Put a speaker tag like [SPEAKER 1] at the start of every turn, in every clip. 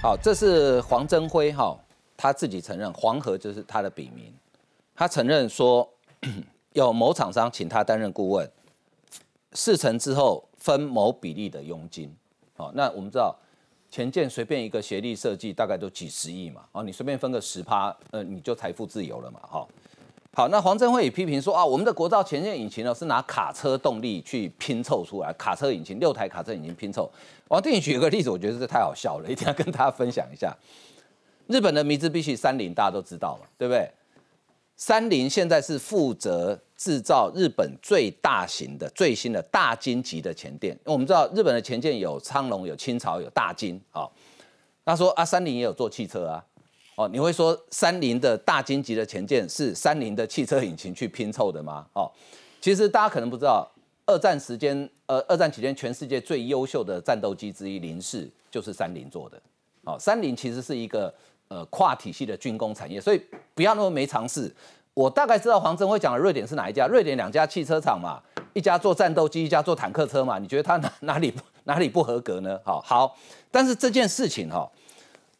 [SPEAKER 1] 好，这是黄征辉哈，他自己承认黄河就是他的笔名，他承认说有某厂商请他担任顾问，事成之后分某比例的佣金。好，那我们知道前建随便一个协力设计大概都几十亿嘛，哦，你随便分个十趴，呃，你就财富自由了嘛，哈。好，那黄镇辉也批评说啊，我们的国造前线引擎呢是拿卡车动力去拼凑出来，卡车引擎六台卡车引擎拼凑。王定宇举个例子，我觉得这太好笑了，一定要跟大家分享一下。日本的米兹必须三菱大家都知道了，对不对？三菱现在是负责制造日本最大型的、最新的大金级的前电。因为我们知道日本的前舰有苍龙、有清朝、有大金。好，他说啊，三菱也有做汽车啊。哦，你会说三菱的大金级的前舰是三菱的汽车引擎去拼凑的吗？哦，其实大家可能不知道，二战时间，呃，二战期间全世界最优秀的战斗机之一零式就是三菱做的。哦，三菱其实是一个呃跨体系的军工产业，所以不要那么没尝试。我大概知道黄镇辉讲的瑞典是哪一家？瑞典两家汽车厂嘛，一家做战斗机，一家做坦克车嘛。你觉得他哪 哪里哪里不合格呢？好，好，但是这件事情哈。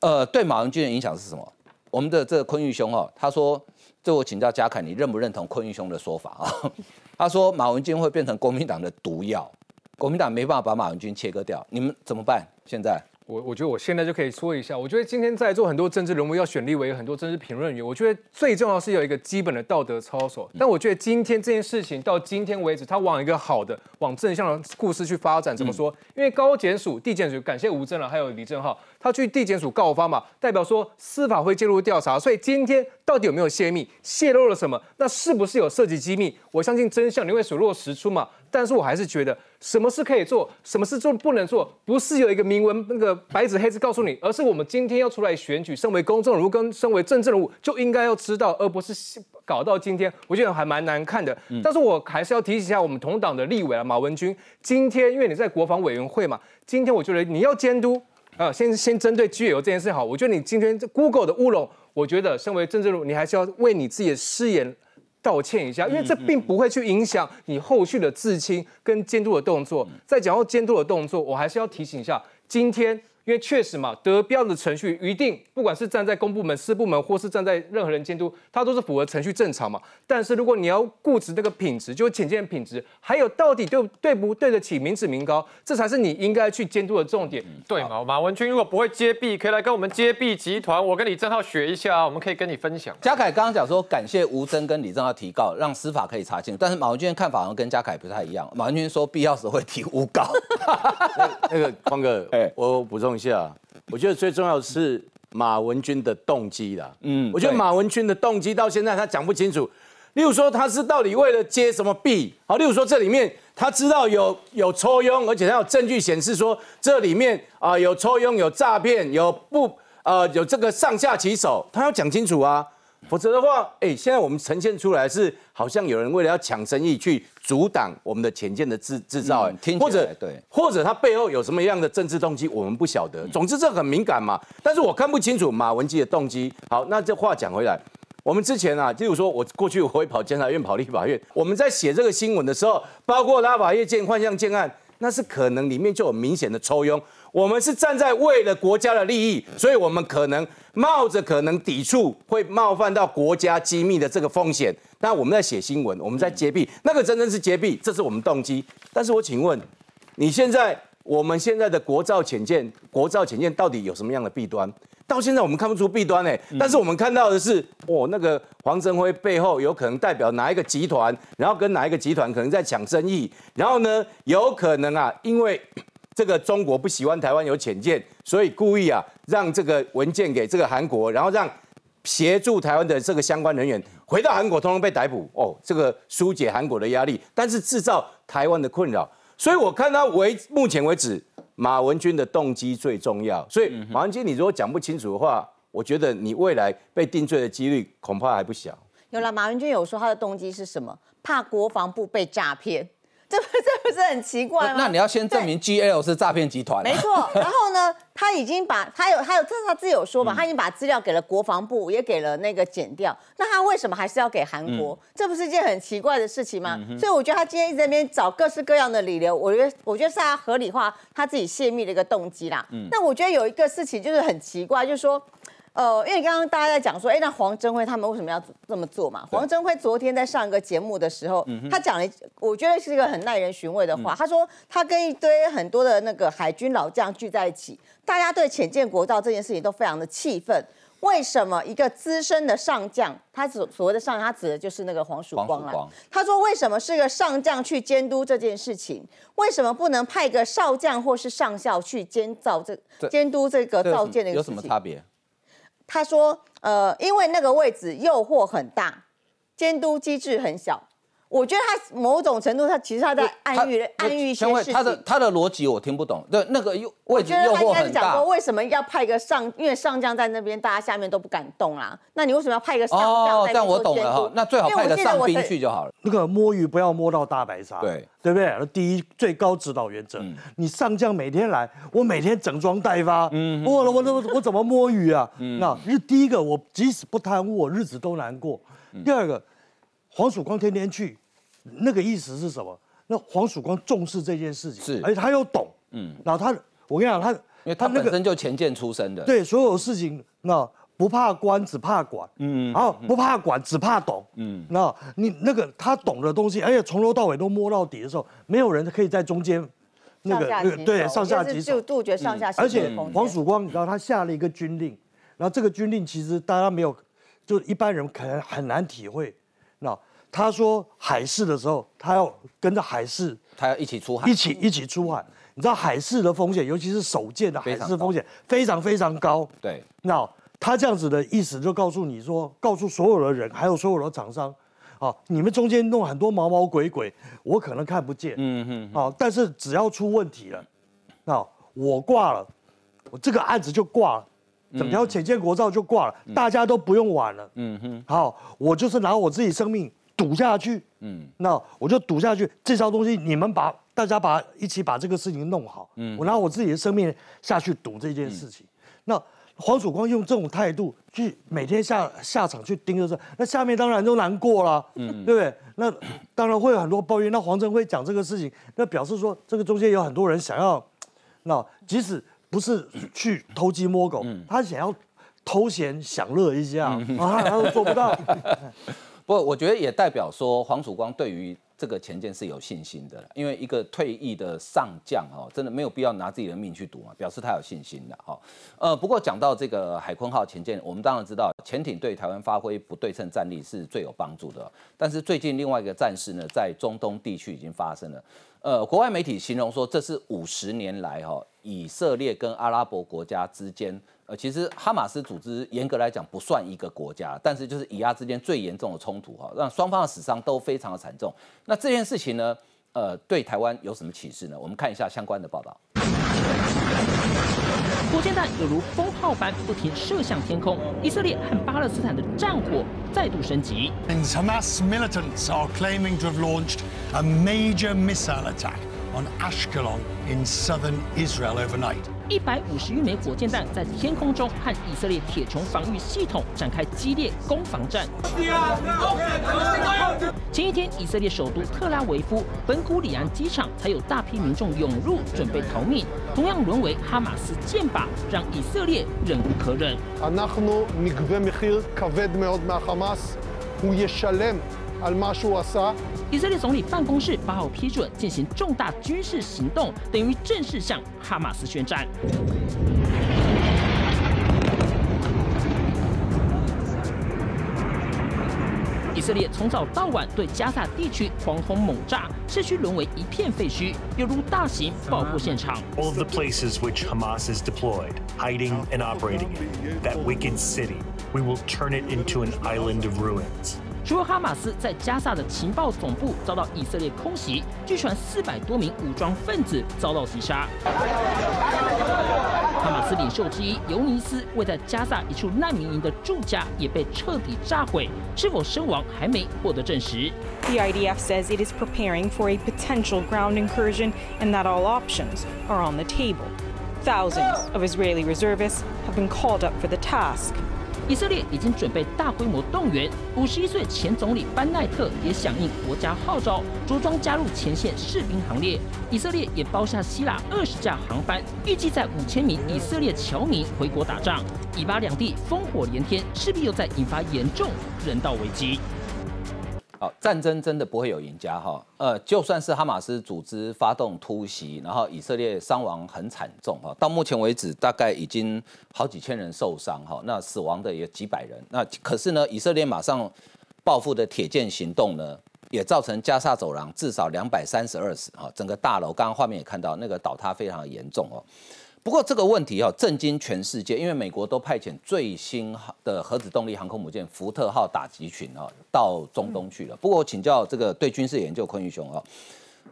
[SPEAKER 1] 呃，对马文君的影响是什么？我们的这个坤玉兄哦，他说，这我请教嘉凯，你认不认同坤玉兄的说法啊？他说马文君会变成国民党的毒药，国民党没办法把马文君切割掉，你们怎么办？现在？
[SPEAKER 2] 我我觉得我现在就可以说一下，我觉得今天在座很多政治人物要选立委，很多政治评论员，我觉得最重要是有一个基本的道德操守。但我觉得今天这件事情到今天为止，它往一个好的、往正向的故事去发展，怎么说？因为高检署、地检署，感谢吴正了，还有李正浩，他去地检署告发嘛，代表说司法会介入调查，所以今天到底有没有泄密，泄露了什么？那是不是有涉及机密？我相信真相你会水落石出嘛。但是我还是觉得，什么事可以做，什么事做不能做，不是有一个明文那个白纸黑字告诉你，而是我们今天要出来选举，身为公众人物跟身为政治人物就应该要知道，而不是搞到今天，我觉得还蛮难看的。但是我还是要提醒一下我们同党的立委啊，马文君，今天因为你在国防委员会嘛，今天我觉得你要监督啊，先先针对居友这件事好，我觉得你今天 Google 的乌龙，我觉得身为政治人物，你还是要为你自己的誓言。道歉一下，因为这并不会去影响你后续的自清跟监督的动作。在讲到监督的动作，我还是要提醒一下，今天。因为确实嘛，得标的程序一定，不管是站在公部门、私部门，或是站在任何人监督，它都是符合程序正常嘛。但是如果你要固执这个品质，就是浅见品质，还有到底对对不对得起民脂民膏，这才是你应该去监督的重点。
[SPEAKER 3] 对嘛？马文君如果不会接币，可以来跟我们接币集团，我跟李正浩学一下啊，我们可以跟你分享。
[SPEAKER 1] 嘉凯刚刚讲说，感谢吴征跟李正浩提告，让司法可以查清。但是马文君的看法好像跟嘉凯不太一样。马文君说必要时会提诬告。
[SPEAKER 4] 那个光哥，哎，我补充。下，我觉得最重要的是马文君的动机啦。嗯，我觉得马文君的动机到现在他讲不清楚。例如说，他是到底为了接什么币？好，例如说这里面他知道有有抽佣，而且他有证据显示说这里面啊有抽佣、有诈骗、有不呃有这个上下其手，他要讲清楚啊。否则的话，哎，现在我们呈现出来是好像有人为了要抢生意去阻挡我们的潜舰的制制造，
[SPEAKER 1] 或者对，
[SPEAKER 4] 或者他背后有什么样的政治动机，我们不晓得。总之这很敏感嘛，但是我看不清楚马文基的动机。好，那这话讲回来，我们之前啊，例如说我过去我会跑监察院、跑立法院，我们在写这个新闻的时候，包括拉法叶建幻象建案，那是可能里面就有明显的抽佣。我们是站在为了国家的利益，所以我们可能冒着可能抵触会冒犯到国家机密的这个风险。那我们在写新闻，我们在揭弊，那个真正是揭弊，这是我们动机。但是我请问，你现在我们现在的国造潜舰，国造潜舰到底有什么样的弊端？到现在我们看不出弊端哎，但是我们看到的是，哦，那个黄镇辉背后有可能代表哪一个集团，然后跟哪一个集团可能在抢生意，然后呢，有可能啊，因为。这个中国不喜欢台湾有潜舰，所以故意啊让这个文件给这个韩国，然后让协助台湾的这个相关人员回到韩国，通通被逮捕哦。这个疏解韩国的压力，但是制造台湾的困扰。所以我看到为目前为止，马文君的动机最重要。所以马文君，你如果讲不清楚的话，我觉得你未来被定罪的几率恐怕还不小。
[SPEAKER 5] 有了，马文君有说他的动机是什么？怕国防部被诈骗。这不这不是很奇怪吗？
[SPEAKER 1] 那你要先证明 GL 是诈骗集团啊。
[SPEAKER 5] 没错，然后呢，他已经把他有他有这是他自己有
[SPEAKER 1] 嗯
[SPEAKER 5] 说嘛，他已经把资料给了国防部，也给了那个检调，那他为什么还是要给韩国？
[SPEAKER 1] 嗯
[SPEAKER 5] 这不是一件很奇怪的事情吗？所以我觉得他今天一直在那边找各式各样的理由，我觉得我觉得是他合理化他自己泄密的一个动机啦。
[SPEAKER 1] 嗯
[SPEAKER 5] 那我觉得有一个事情就是很奇怪，就是说。呃，因为刚刚大家在讲说，哎，那黄镇辉他们为什么要这么做嘛？黄镇辉昨天在上一个节目的时候，他讲了一，我觉得是一个很耐人寻味的话。他说他跟一堆很多的那个海军老将聚在一起，大家对浅见国造这件事情都非常的气愤。为什么一个资深的上将，他所所谓的上将，他指的就是那个黄曙光啦
[SPEAKER 1] 黄曙光。
[SPEAKER 5] 他说为什么是个上将去监督这件事情？为什么不能派个少将或是上校去监造这
[SPEAKER 1] 这
[SPEAKER 5] 监督这个造舰的一个
[SPEAKER 1] 有
[SPEAKER 5] 事情？
[SPEAKER 1] 什么差别？
[SPEAKER 5] 他说，呃，因为那个位置诱惑很大，监督机制很小。我觉得他某种程度，他其实他在暗喻
[SPEAKER 1] 他
[SPEAKER 5] 暗喻一些事情。
[SPEAKER 1] 他的他的逻辑我听不懂。对，那个诱
[SPEAKER 5] 我觉得他应该是讲说，。为什么要派一个上？因为上将在那边，大家下面都不敢动啦。那你为什么要派一个上将
[SPEAKER 1] 哦，
[SPEAKER 5] 在那边
[SPEAKER 1] 这样我懂了哈。那最好
[SPEAKER 5] 因为我
[SPEAKER 1] 派个上兵去就好了。
[SPEAKER 6] 那个摸鱼不要摸到大白鲨，
[SPEAKER 1] 对
[SPEAKER 6] 对不对？第一最高指导原则，你上将每天来，我每天整装待发，嗯，我我我我怎么摸鱼啊？那日第一个，我即使不贪污，我日子都难过。第二个，黄曙光天天去，那个意思是什么？那黄曙光重视这件事情，
[SPEAKER 1] 是。
[SPEAKER 6] 而且他又懂，嗯，然后他，我跟你讲，他
[SPEAKER 1] 因为他
[SPEAKER 6] 那个
[SPEAKER 1] 本身就前线出身的。
[SPEAKER 6] 对所有事情，那不怕官，只怕管，嗯，然后不怕管，只怕懂，嗯，那你那个他懂的东西，而且从头到尾都摸到底的时候，没有人可以在中间那
[SPEAKER 5] 上
[SPEAKER 6] 个对上下级手，
[SPEAKER 5] 就杜绝上下
[SPEAKER 6] 而且黄曙光，你知道他下了一个军令，然后这个军令其实大家没有，就一般人可能很难体会。那他说海事的时候，他要跟着海事
[SPEAKER 1] 他要一起出海
[SPEAKER 6] 一。起一起出海。你知道海事的风险，尤其是首舰的海事风险非常非常高。
[SPEAKER 1] 对，
[SPEAKER 6] 那他这样子的意思就告诉你说，告诉所有的人，还有所有的厂商，啊，你们中间弄很多毛毛鬼鬼，我可能看不见，嗯嗯，啊，但是只要出问题了，那我挂了，我这个案子就挂了。整条浅见国造就挂了，大家都不用玩了。嗯哼，好，我就是拿我自己生命赌下去。嗯，那我就赌下去，这招东西你们把大家把一起把这个事情弄好。嗯，我拿我自己的生命下去赌这件事情。那黄曙光用这种态度去每天下下场去盯着这，那下面当然都难过了，嗯，对不对？那当然会有很多抱怨。那黄镇辉讲这个事情，那表示说这个中间有很多人想要，那即使不是去偷鸡摸狗，他想要偷闲享乐一下，啊，他都做不到。
[SPEAKER 1] 不我觉得也代表说黄曙光对于这个前舰是有信心的，因为一个退役的上将哦，真的没有必要拿自己的命去赌嘛，表示他有信心的哈。呃，不过讲到这个海鲲号前舰，我们当然知道潜艇对台湾发挥不对称战力是最有帮助的，但是最近另外一个战事呢，在中东地区已经发生了。呃，国外媒体形容说，这是五十年来哈、以色列跟阿拉伯国家之间，呃，其实哈马斯组织严格来讲不算一个国家，但是就是以阿之间最严重的冲突哈、让双方的死伤都非常的惨重。那这件事情呢，呃，对台湾有什么启示呢？我们看一下相关的报道。
[SPEAKER 7] 火箭弹犹如风炮般不停射向天空，以色列和巴勒斯坦的战火再度升级。
[SPEAKER 8] Hamas militants are claiming to have launched a major missile attack on Ashkelon in southern Israel overnight.
[SPEAKER 7] 一百五十余枚火箭弹在天空中和以色列铁穹防御系统展开激烈攻防战。前一天，以色列首都特拉维夫本古里安机场才有大批民众涌入，准备逃命，同样沦为哈马斯箭靶，让以色列忍无可忍。以色列总理办公室八号批准进行重大军事行动，等于正式向哈马斯宣战。以色列从早到晚对加萨地区狂轰猛炸，市区沦为一片废墟，犹如大型爆破现场。
[SPEAKER 9] All the places which Hamas is deployed, hiding and operating in, that wicked city, we will turn it into an island of ruins.
[SPEAKER 7] 除了哈马斯在加萨的情报总部遭到以色列空袭，据传四百多名武装分子遭到击杀。哈马斯领袖之一尤尼斯位在加萨一处难民营的住家也被彻底炸毁，是否身亡还没获得证实。
[SPEAKER 10] The IDF says it is preparing for a potential ground incursion and that all options are on the table. Thousands of Israeli reservists have been called up for the task.
[SPEAKER 7] 以色列已经准备大规模动员，五十一岁前总理班奈特也响应国家号召，着装加入前线士兵行列。以色列也包下希腊二十架航班，预计在五千名以色列侨民回国打仗。以巴两地烽火连天，势必又在引发严重人道危机。
[SPEAKER 1] 好，战争真的不会有赢家哈。呃，就算是哈马斯组织发动突袭，然后以色列伤亡很惨重哈，到目前为止大概已经好几千人受伤哈，那死亡的也几百人。那可是呢，以色列马上报复的铁剑行动呢，也造成加沙走廊至少两百三十二死哈，整个大楼刚刚画面也看到那个倒塌非常严重哦。不过这个问题哦，震惊全世界，因为美国都派遣最新的核子动力航空母舰福特号打击群哦到中东去了。不过请教这个对军事研究昆玉雄哦，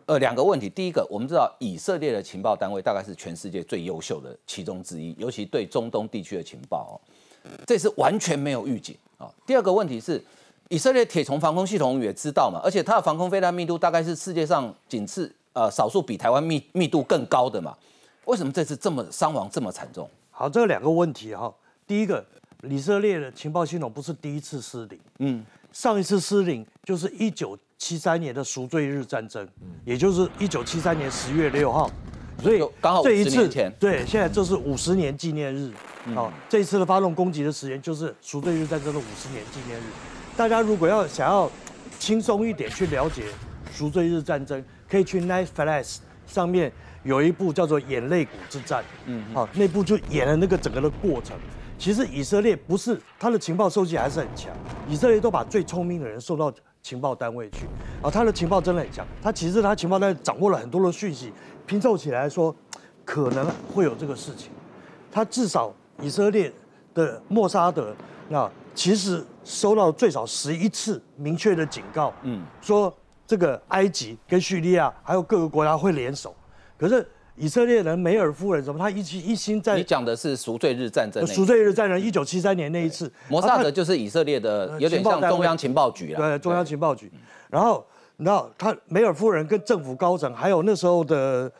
[SPEAKER 1] 呃，两个问题。第一个，我们知道以色列的情报单位大概是全世界最优秀的其中之一，尤其对中东地区的情报哦，这是完全没有预警啊。第二个问题是，以色列铁穹防空系统也知道嘛，而且它的防空飞弹密度大概是世界上仅次呃少数比台湾密密度更高的嘛。为什么这次这么伤亡这么惨重？
[SPEAKER 6] 好，这两个问题哈。第一个，以色列的情报系统不是第一次失灵，嗯，上一次失灵就是一九七三年的赎罪日战争，也就是一九七三年十月六号，
[SPEAKER 1] 所以刚好
[SPEAKER 6] 这一次
[SPEAKER 1] 前，
[SPEAKER 6] 对，现在这是五十年纪念日，好，这一次的发动攻击的时间就是赎罪日战争的五十年纪念日。大家如果要想要轻松一点去了解赎罪日战争，可以去 Netflix 上面。有一部叫做《眼泪谷之战》，嗯，好，那部就演了那个整个的过程。其实以色列不是他的情报收集还是很强，以色列都把最聪明的人送到情报单位去，啊，他的情报真的很强。他其实他情报单位掌握了很多的讯息，拼凑起来说可能会有这个事情。他至少以色列的莫沙德那其实收到最少十一次明确的警告，嗯，说这个埃及跟叙利亚还有各个国家会联手。可是以色列人梅尔夫人什么？他一心一心在
[SPEAKER 1] 你讲的是赎罪日战争。
[SPEAKER 6] 赎罪日战争，一九七三年那一次，
[SPEAKER 1] 摩萨德就是以色列的有点像中央情报局了。
[SPEAKER 6] 对，中央情报局。然后你知道，他梅尔夫人跟政府高层，还有那时候的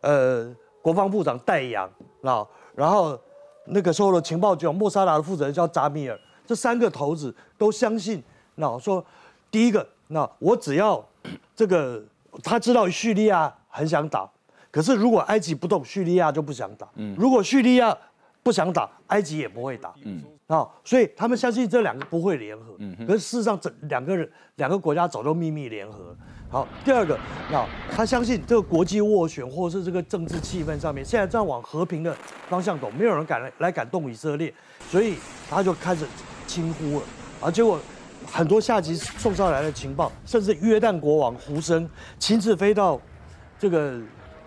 [SPEAKER 6] 呃国防部长戴阳，啊，然后那个时候的情报局莫萨达的负责人叫扎米尔，这三个头子都相信，那说第一个，那我只要这个他知道叙利亚很想打。可是，如果埃及不动，叙利亚就不想打。嗯，如果叙利亚不想打，埃及也不会打。嗯，啊，所以他们相信这两个不会联合。嗯，可是事实上，这两个人两个国家早就秘密联合。好，第二个，那他相信这个国际斡旋或者是这个政治气氛上面，现在在往和平的方向走，没有人敢来来敢动以色列，所以他就开始轻忽了。啊，结果很多下级送上来的情报，甚至约旦国王胡生亲自飞到这个。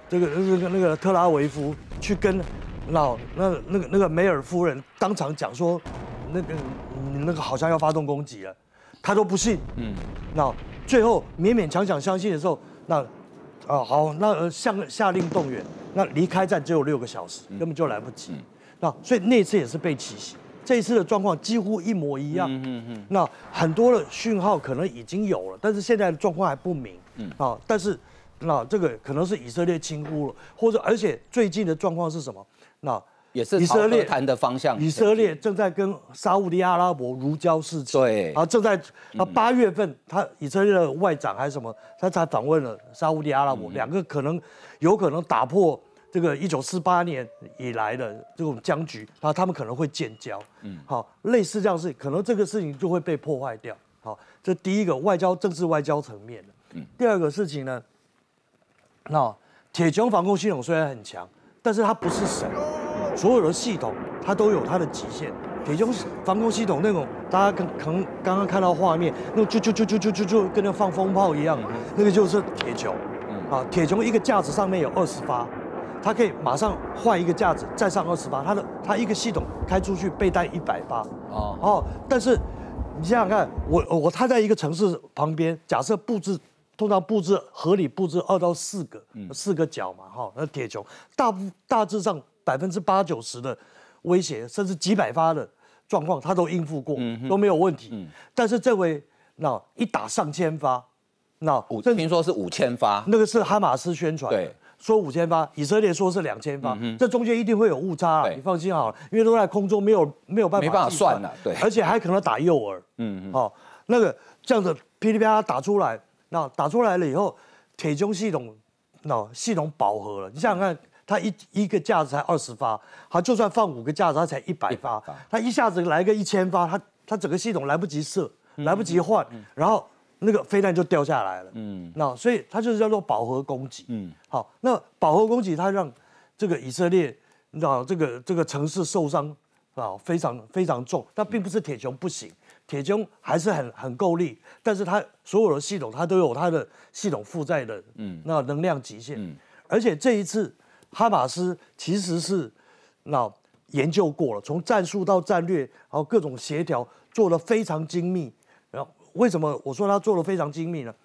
[SPEAKER 6] 这个那个那个特拉维夫去跟老那那个那个梅尔夫人当场讲说，那个你那个好像要发动攻击了，他都不信。嗯，那最后勉勉强强相信的时候，那啊好，那下下令动员，那离开站只有六个小时，根本就来不及。那所以那次也是被奇袭，这一次的状况几乎一模一样。嗯嗯嗯。那很多的讯号可能已经有了，但是现在的状况还不明。嗯啊，但是。那这个可能是以色列轻忽了，或者而且最近的状况是什么？那
[SPEAKER 1] 也是以色列谈的方向。
[SPEAKER 6] 以色列正在跟沙地阿拉伯如胶似漆。
[SPEAKER 1] 对。
[SPEAKER 6] 啊，正在啊八月份，他以色列的外长还是什么，他才访问了沙地阿拉伯，两个可能有可能打破这个一九四八年以来的这种僵局，然后他们可能会建交。嗯。好，类似这样事，可能这个事情就会被破坏掉。好，这第一个外交政治外交层面的。嗯。第二个事情呢？那铁穹防空系统虽然很强，但是它不是神，所有的系统它都有它的极限。铁穹防空系统那种，大家可可能刚刚看到画面，那种就就就就就就就跟那放风炮一样，那个就是铁穹。啊，铁穹一个架子上面有二十发，它可以马上换一个架子再上二十发，它的它一个系统开出去备弹一百发。哦哦，但是你想想看，我我它在一个城市旁边，假设布置。通常布置合理布置二到四个，四个角嘛，哈，那铁球。大部大致上百分之八九十的威胁，甚至几百发的状况，他都应付过，都没有问题。但是这回那一打上千发，那
[SPEAKER 1] 五听说是五千发，
[SPEAKER 6] 那个是哈马斯宣传，
[SPEAKER 1] 对，
[SPEAKER 6] 说五千发，以色列说是两千发，这中间一定会有误差啊，你放心好了，因为都在空中，没有没有办法
[SPEAKER 1] 没办法算。了，对，
[SPEAKER 6] 而且还可能打诱饵，嗯嗯，哦，那个这样子噼里啪啦打出来，那打出来了以后，铁穹系统那系统饱和了，你想想看。它一一个架子才二十发，它就算放五个架子，它才一百发。它一下子来个一千发，它它整个系统来不及射，来不及换，然后那个飞弹就掉下来了。嗯，那所以它就是叫做饱和攻击。嗯，好，那饱和攻击它让这个以色列，你知道这个这个城市受伤啊，非常非常重。但并不是铁穹不行，铁穹还是很很够力，但是它所有的系统它都有它的系统负载的嗯那能量极限。嗯，而且这一次。哈马斯其实是那研究过了，从战术到战略，然后各种协调做的非常精密。然后为什么我说他做的非常精密呢？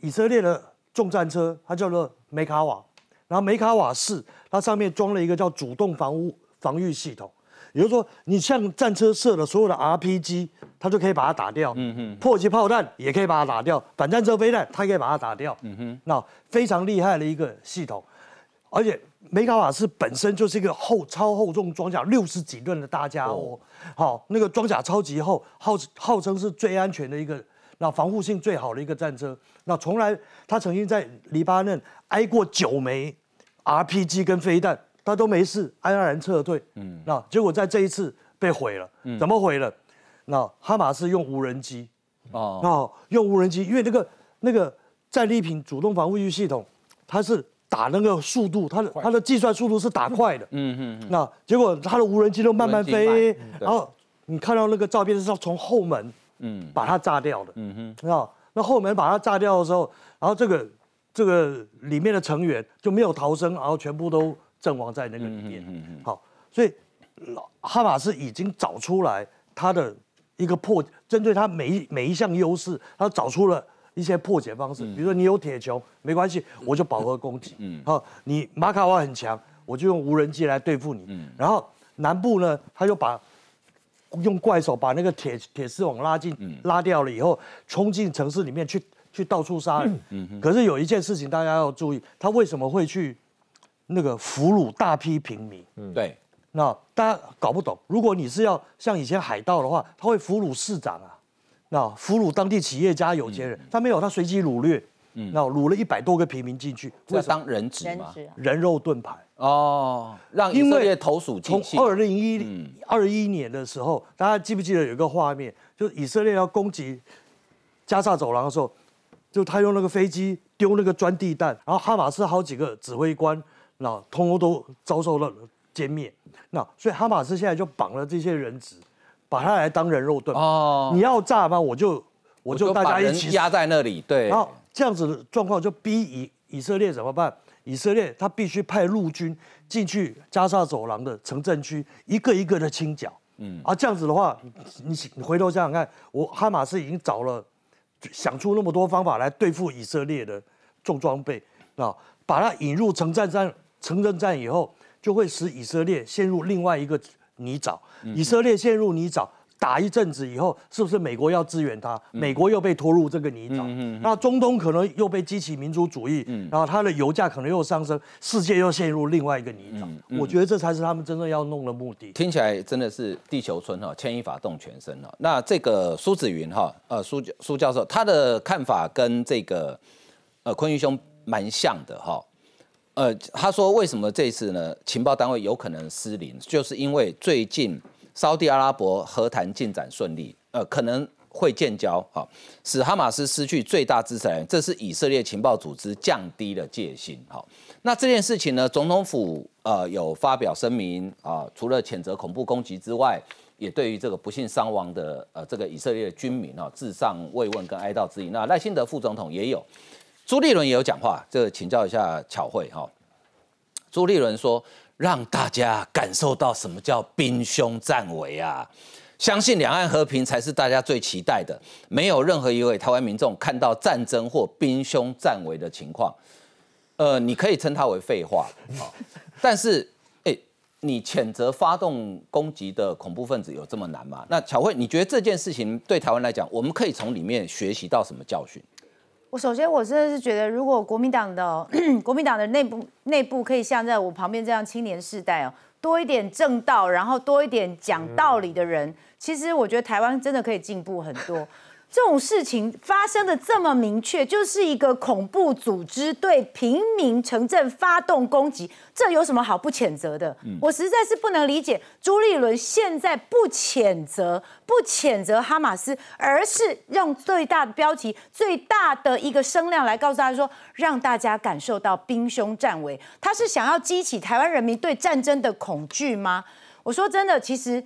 [SPEAKER 6] 以色列的重战车它叫做梅卡瓦，然后梅卡瓦四它上面装了一个叫主动防务防御系统，也就是说你像战车射的所有的 RPG，它就可以把它打掉。嗯哼，迫击炮弹也可以把它打掉，反战车飞弹它可以把它打掉。嗯哼，那非常厉害的一个系统，而且。梅卡瓦斯本身就是一个厚超厚重装甲，六十几吨的大家伙，好，那个装甲超级厚，号号称是最安全的一个，那防护性最好的一个战车。那从来他曾经在黎巴嫩挨过九枚 RPG 跟飞弹，他都没事，安然撤退。嗯，那结果在这一次被毁了。嗯，怎么毁了？那哈马斯用无人机，哦，那用无人机，因为那个那个战利品主动防护系统，它是。打那个速度，它的它的计算速度是打快的，嗯嗯，那结果它的无人机都慢慢飞，然后你看到那个照片是要从后门，嗯，把它炸掉的，嗯哼，那那后门把它炸掉的时候，然后这个这个里面的成员就没有逃生，然后全部都阵亡在那个里面，嗯嗯，好，所以哈马斯已经找出来他的一个破，针对他每一每一项优势，他找出了。一些破解方式，比如说你有铁穹，没关系，我就饱和攻击。嗯，好，你马卡瓦很强，我就用无人机来对付你。嗯，然后南部呢，他就把用怪手把那个铁铁丝网拉进，拉掉了以后，冲进城市里面去，去到处杀人。嗯可是有一件事情大家要注意，他为什么会去那个俘虏大批平民？
[SPEAKER 1] 嗯，对。
[SPEAKER 6] 那大家搞不懂，如果你是要像以前海盗的话，他会俘虏市长啊。那俘虏当地企业家、有钱人，他没有，他随机掳掠，嗯那掳了一百多个平民进去，
[SPEAKER 1] 要当人质吗？
[SPEAKER 6] 人肉盾牌
[SPEAKER 1] 哦，让以色列投鼠忌器。
[SPEAKER 6] 从二零一二一年的时候，大家记不记得有一个画面，就是以色列要攻击加沙走廊的时候，就他用那个飞机丢那个钻地弹，然后哈马斯好几个指挥官，那通通都遭受了歼灭。那所以哈马斯现在就绑了这些人质。把他来当人肉盾哦！你要炸吗？我就
[SPEAKER 1] 我
[SPEAKER 6] 就大家一起
[SPEAKER 1] 压在那里。对，
[SPEAKER 6] 然后这样子的状况就逼以以色列怎么办？以色列他必须派陆军进去加沙走廊的城镇区，一个一个的清剿。嗯，啊，这样子的话，你你回头想想看，我哈马斯已经找了想出那么多方法来对付以色列的重装备啊，把它引入城镇战城镇战以后，就会使以色列陷入另外一个。泥沼，以色列陷入泥沼，打一阵子以后，是不是美国要支援他？美国又被拖入这个泥沼，那中东可能又被激起民族主义，然后它的油价可能又上升，世界又陷入另外一个泥沼。我觉得这才是他们真正要弄的目的。
[SPEAKER 1] 听起来真的是地球村哈，牵一发动全身哈。那这个苏子云哈，呃，苏苏教授他的看法跟这个呃坤玉兄蛮像的哈。呃，他说为什么这次呢？情报单位有可能失灵，就是因为最近沙地阿拉伯和谈进展顺利，呃，可能会建交，好，使哈马斯失去最大支持人，这是以色列情报组织降低了戒心，好，那这件事情呢，总统府呃有发表声明啊，除了谴责恐怖攻击之外，也对于这个不幸伤亡的呃这个以色列军民啊致上慰问跟哀悼之意。那赖辛德副总统也有。朱立伦也有讲话，这请教一下巧慧哈。朱立伦说：“让大家感受到什么叫兵凶战危啊！相信两岸和平才是大家最期待的。没有任何一位台湾民众看到战争或兵凶战危的情况，呃，你可以称它为废话但是，哎，你谴责发动攻击的恐怖分子有这么难吗？那巧慧，你觉得这件事情对台湾来讲，我们可以从里面学习到什么教训？
[SPEAKER 11] 我首先我真的是觉得，如果国民党的 国民党的内部内部可以像在我旁边这样青年世代哦，多一点正道，然后多一点讲道理的人，其实我觉得台湾真的可以进步很多。这种事情发生的这么明确，就是一个恐怖组织对平民城镇发动攻击，这有什么好不谴责的？我实在是不能理解朱立伦现在不谴责、不谴责哈马斯，而是用最大的标题、最大的一个声量来告诉大家说，让大家感受到兵凶战危。他是想要激起台湾人民对战争的恐惧吗？我说真的，其实。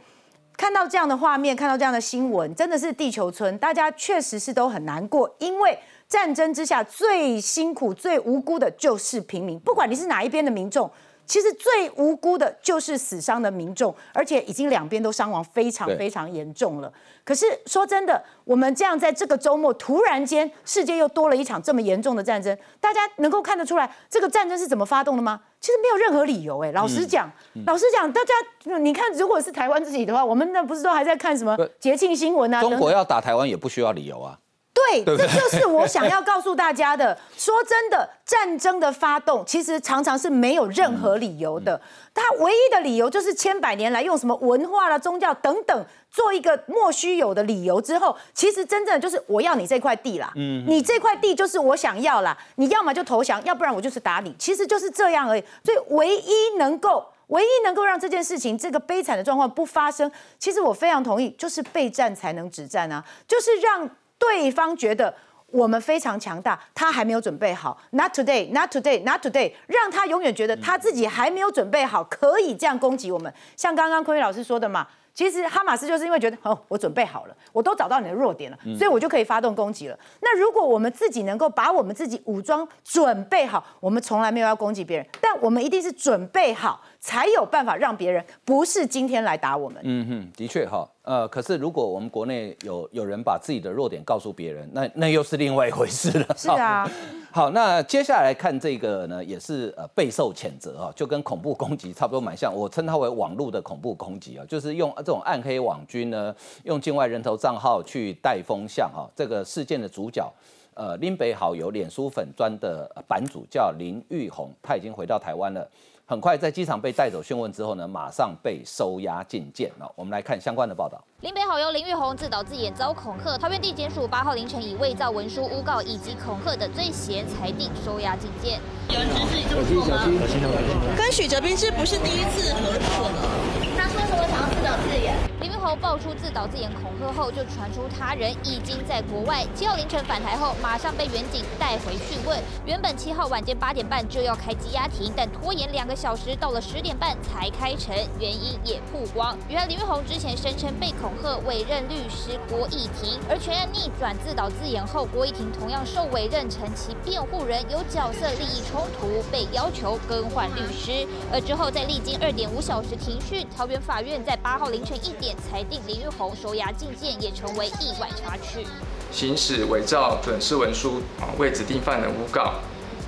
[SPEAKER 11] 看到这样的画面，看到这样的新闻，真的是地球村，大家确实是都很难过，因为战争之下最辛苦、最无辜的就是平民，不管你是哪一边的民众，其实最无辜的就是死伤的民众，而且已经两边都伤亡非常非常严重了。可是说真的，我们这样在这个周末突然间，世界又多了一场这么严重的战争，大家能够看得出来这个战争是怎么发动的吗？其实没有任何理由哎，老实讲，老实讲，大家你看，如果是台湾自己的话，我们那不是都还在看什么节庆新闻啊？
[SPEAKER 1] 中国要打台湾也不需要理由啊。
[SPEAKER 11] 对，这就是我想要告诉大家的。说真的，战争的发动其实常常是没有任何理由的，它唯一的理由就是千百年来用什么文化啦、宗教等等做一个莫须有的理由之后，其实真正就是我要你这块地啦，嗯，你这块地就是我想要啦，你要么就投降，要不然我就是打你，其实就是这样而已。所以唯一能够、唯一能够让这件事情这个悲惨的状况不发生，其实我非常同意，就是备战才能止战啊，就是让。对方觉得我们非常强大，他还没有准备好。Not today, not today, not today，让他永远觉得他自己还没有准备好，可以这样攻击我们。像刚刚坤宇老师说的嘛，其实哈马斯就是因为觉得哦，我准备好了，我都找到你的弱点了，所以我就可以发动攻击了。那如果我们自己能够把我们自己武装准备好，我们从来没有要攻击别人，但我们一定是准备好。才有办法让别人不是今天来打我们。
[SPEAKER 1] 嗯哼，的确哈，呃，可是如果我们国内有有人把自己的弱点告诉别人，那那又是另外一回事了。
[SPEAKER 11] 是啊。
[SPEAKER 1] 好，那接下来看这个呢，也是呃备受谴责啊，就跟恐怖攻击差不多蛮像。我称它为网络的恐怖攻击啊，就是用这种暗黑网军呢，用境外人头账号去带风向哈。这个事件的主角，呃，林北好友脸书粉砖的版主叫林玉红，他已经回到台湾了。很快在机场被带走讯问之后呢，马上被收押禁见。那我们来看相关的报道。
[SPEAKER 12] 林北好友林玉红自导自演遭恐吓，桃园地检署八号凌晨以伪造文书、诬告以及恐吓的罪嫌裁定收押禁见。有人指示你这么做吗？
[SPEAKER 13] 跟许哲斌是不是第一次合作了？
[SPEAKER 12] 他说什么想要自导自演？林玉红爆出自导自演恐吓后，就传出他人已经在国外。七号凌晨返台后，马上被远警带回讯问。原本七号晚间八点半就要开羁押庭，但拖延两个小时，到了十点半才开成，原因也曝光。原来林玉红之前声称被恐吓，委任律师郭义庭，而全案逆转自导自演后，郭义庭同样受委任成其辩护人，有角色利益冲突，被要求更换律师。而之后在历经二点五小时庭讯，桃园法院在八号凌晨一点裁定林玉红收押禁见，也成为意外插曲。
[SPEAKER 14] 行使伪造准事文书啊，为指定犯人诬告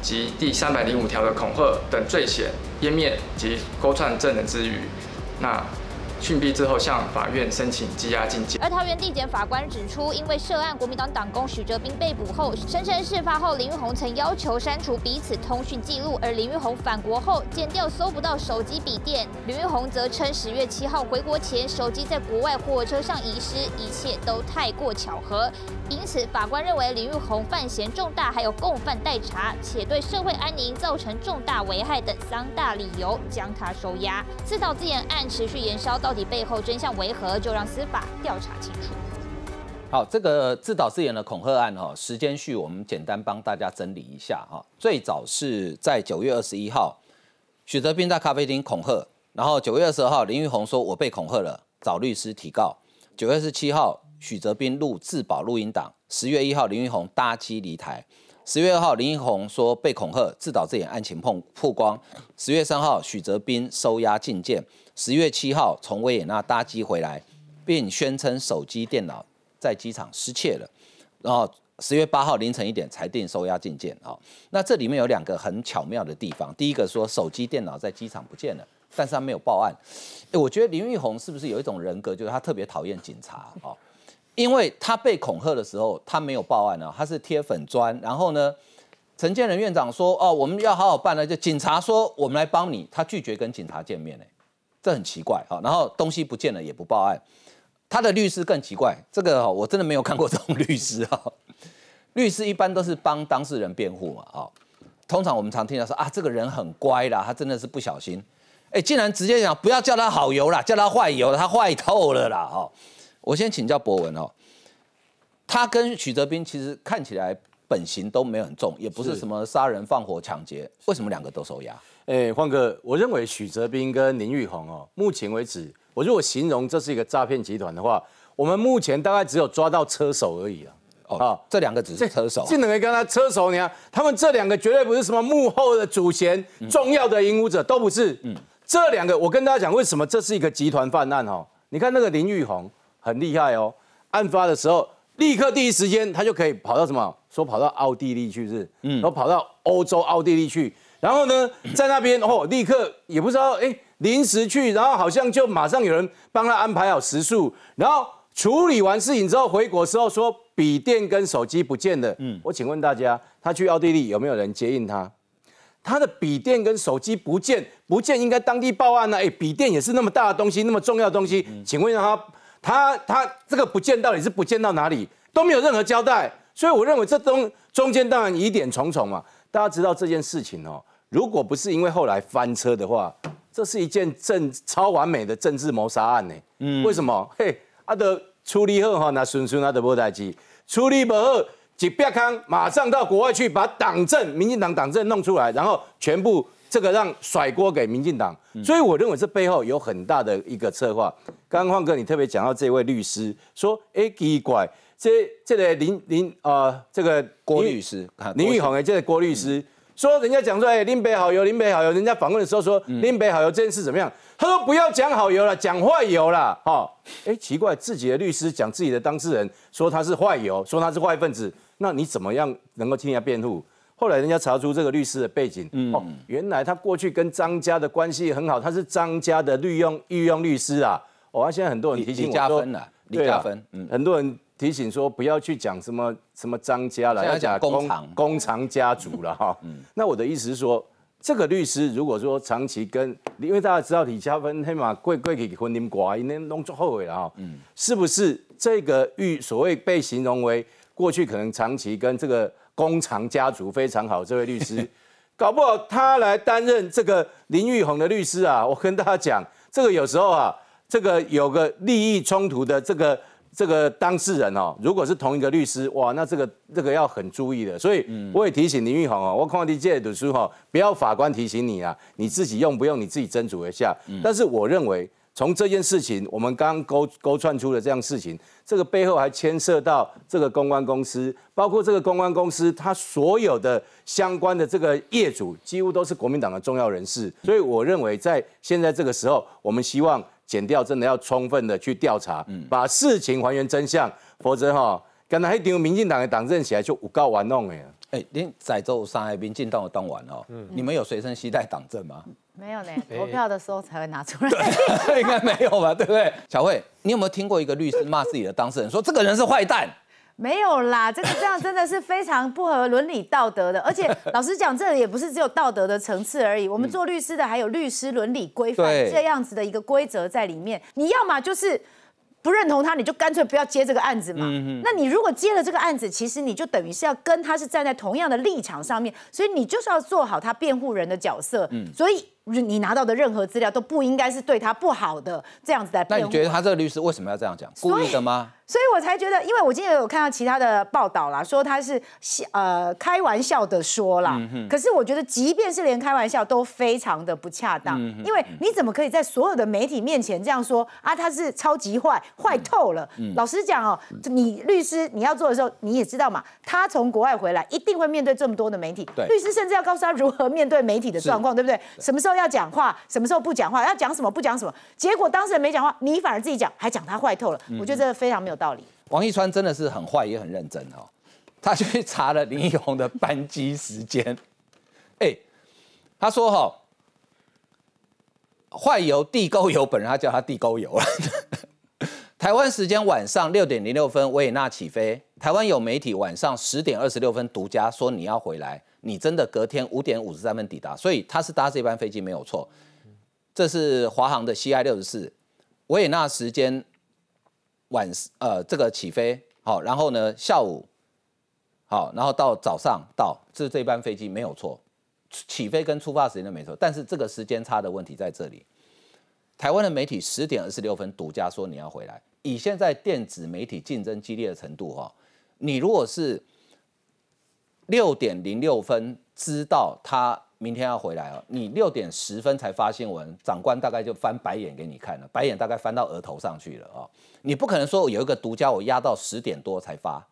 [SPEAKER 14] 及第三百零五条的恐吓等罪嫌，湮灭及勾串证人之余，那。讯毕之后，向法院申请羁押禁见。
[SPEAKER 12] 而桃园地检法官指出，因为涉案国民党党工许哲斌被捕后，声称事发后林玉红曾要求删除彼此通讯记录，而林玉红返国后，检调搜不到手机、笔电。林玉红则称十月七号回国前，手机在国外火车上遗失，一切都太过巧合。因此，法官认为林玉红犯嫌重大，还有共犯待查，且对社会安宁造成重大危害等三大理由，将他收押。自导自演案持续延烧。到底背后真相为何？就让司法调查清楚。
[SPEAKER 1] 好，这个自导自演的恐吓案哈，时间序我们简单帮大家整理一下哈。最早是在九月二十一号，许泽斌在咖啡厅恐吓，然后九月二十二号林玉红说我被恐吓了，找律师提告。九月二十七号，许泽斌录自保录音档。十月一号，林玉红搭机离台。十月二号，林玉红说被恐吓，自导自演案情碰曝光。十月三号，许泽斌收押禁见。十月七号从维也纳搭机回来，并宣称手机电脑在机场失窃了。然后十月八号凌晨一点裁定收押禁见。啊，那这里面有两个很巧妙的地方。第一个说手机电脑在机场不见了，但是他没有报案。哎，我觉得林玉红是不是有一种人格，就是他特别讨厌警察哦？因为他被恐吓的时候，他没有报案啊，他是贴粉砖，然后呢，陈建仁院长说哦，我们要好好办了，就警察说我们来帮你，他拒绝跟警察见面，哎，这很奇怪啊。然后东西不见了也不报案，他的律师更奇怪，这个我真的没有看过这种律师啊。律师一般都是帮当事人辩护嘛，啊，通常我们常听到说啊，这个人很乖啦，他真的是不小心，哎，竟然直接讲不要叫他好油啦，叫他坏油，他坏透了啦，哦，我先请教博文哦，他跟许哲斌其实看起来本刑都没有很重，也不是什么杀人放火抢劫，为什么两个都收押？
[SPEAKER 4] 哎，焕哥，我认为许哲斌跟林玉红哦，目前为止，我如果形容这是一个诈骗集团的话，我们目前大概只有抓到车手而已啊。
[SPEAKER 1] 哦，这两个只是车手，
[SPEAKER 4] 这两个跟他车手，你看，他们这两个绝对不是什么幕后的主嫌，重要的引武者都不是。嗯，这两个我跟大家讲，为什么这是一个集团犯案？哦，你看那个林玉红很厉害哦，案发的时候立刻第一时间他就可以跑到什么？说跑到奥地利去是，嗯，然后跑到欧洲奥地利去，然后呢，在那边哦，立刻也不知道哎，临时去，然后好像就马上有人帮他安排好食宿，然后。处理完事情之后回国时候说笔电跟手机不见了。嗯，我请问大家，他去奥地利有没有人接应他？他的笔电跟手机不见，不见应该当地报案呢。哎，笔电也是那么大的东西，那么重要的东西，请问他他他这个不见到底是不见到哪里？都没有任何交代。所以我认为这中中间当然疑点重重嘛。大家知道这件事情哦，如果不是因为后来翻车的话，这是一件政超完美的政治谋杀案呢。嗯，为什么？嘿。阿德处理后哈，那顺顺啊的无代基；处理不好，一别康马上到国外去把党政、民进党党政弄出来，然后全部这个让甩锅给民进党。所以我认为这背后有很大的一个策划。刚刚晃哥你特别讲到这位律师说，哎，奇怪，这这个林林啊，这个
[SPEAKER 1] 郭律师，
[SPEAKER 4] 林玉红哎，这个郭律师说，人家讲说，哎，林北好油，林北好油，人家访问的时候说，林北好油这件事怎么样？他说：“不要讲好油了，讲坏油了。”哈，哎，奇怪，自己的律师讲自己的当事人说他是坏油，说他是坏分子，那你怎么样能够替他辩护？后来人家查出这个律师的背景，哦，原来他过去跟张家的关系很好，他是张家的御用御用律师啊。哦，现在很多人提醒我说，
[SPEAKER 1] 李加分，
[SPEAKER 4] 嗯，很多人提醒说不要去讲什么什么张家了，
[SPEAKER 1] 要讲工厂
[SPEAKER 4] 工厂家族了哈。那我的意思是说。这个律师如果说长期跟，因为大家知道李嘉芬黑马贵贵给婚姻寡，因为弄错后悔了哈，嗯，是不是这个玉所谓被形容为过去可能长期跟这个工厂家族非常好这位律师，搞不好他来担任这个林玉红的律师啊？我跟大家讲，这个有时候啊，这个有个利益冲突的这个。这个当事人哦，如果是同一个律师，哇，那这个这个要很注意的。所以我也提醒林玉红哦，我看你这读书哈，不要法官提醒你啊，你自己用不用你自己斟酌一下。但是我认为，从这件事情，我们刚刚勾勾串出了这样事情，这个背后还牵涉到这个公关公司，包括这个公关公司，它所有的相关的这个业主，几乎都是国民党的重要人士。所以我认为，在现在这个时候，我们希望。减掉真的要充分的去调查，把事情还原真相，否则哈，刚才一丢民进党的党政起来就无告玩弄哎。
[SPEAKER 1] 哎，连载州上海民进党的当晚哦，你们有随身携带党证吗？
[SPEAKER 11] 没有呢，投票的时候才会拿出来。
[SPEAKER 1] 应该没有吧？对不对？小慧，你有没有听过一个律师骂自己的当事人说这个人是坏蛋？
[SPEAKER 11] 没有啦，这个这样真的是非常不合伦理道德的，而且 老实讲，这也不是只有道德的层次而已。我们做律师的还有律师伦理规范这样子的一个规则在里面。你要么就是不认同他，你就干脆不要接这个案子嘛。那你如果接了这个案子，其实你就等于是要跟他是站在同样的立场上面，所以你就是要做好他辩护人的角色。嗯所以你拿到的任何资料都不应该是对他不好的这样子来
[SPEAKER 1] 辩护。那你觉得他这个律师为什么要这样讲？故意的吗？
[SPEAKER 11] 所以我才觉得，因为我今天有看到其他的报道啦，说他是呃开玩笑的说啦。可是我觉得，即便是连开玩笑都非常的不恰当，因为你怎么可以在所有的媒体面前这样说啊？他是超级坏，坏透了。老实讲哦，你律师你要做的时候，你也知道嘛，他从国外回来一定会面对这么多的媒体，律师甚至要告诉他如何面对媒体的状况，对不对？什么时候要讲话，什么时候不讲话，要讲什么不讲什么。结果当事人没讲话，你反而自己讲，还讲他坏透了。我觉得这非常没有。道理，
[SPEAKER 1] 王一川真的是很坏，也很认真哈。他去查了林奕宏的班机时间，哎，他说哈，坏油地沟油，本人他叫他地沟油了。台湾时间晚上六点零六分，维也纳起飞。台湾有媒体晚上十点二十六分独家说你要回来，你真的隔天五点五十三分抵达，所以他是搭这班飞机没有错。这是华航的 CI 六十四，维也纳时间晚呃这个起飞好，然后呢下午好，然后到早上到，这这班飞机没有错，起飞跟出发时间都没错，但是这个时间差的问题在这里。台湾的媒体十点二十六分独家说你要回来，以现在电子媒体竞争激烈的程度哈，你如果是六点零六分知道他明天要回来了，你六点十分才发新闻，长官大概就翻白眼给你看了，白眼大概翻到额头上去了啊！你不可能说有一个独家我压到十点多才发，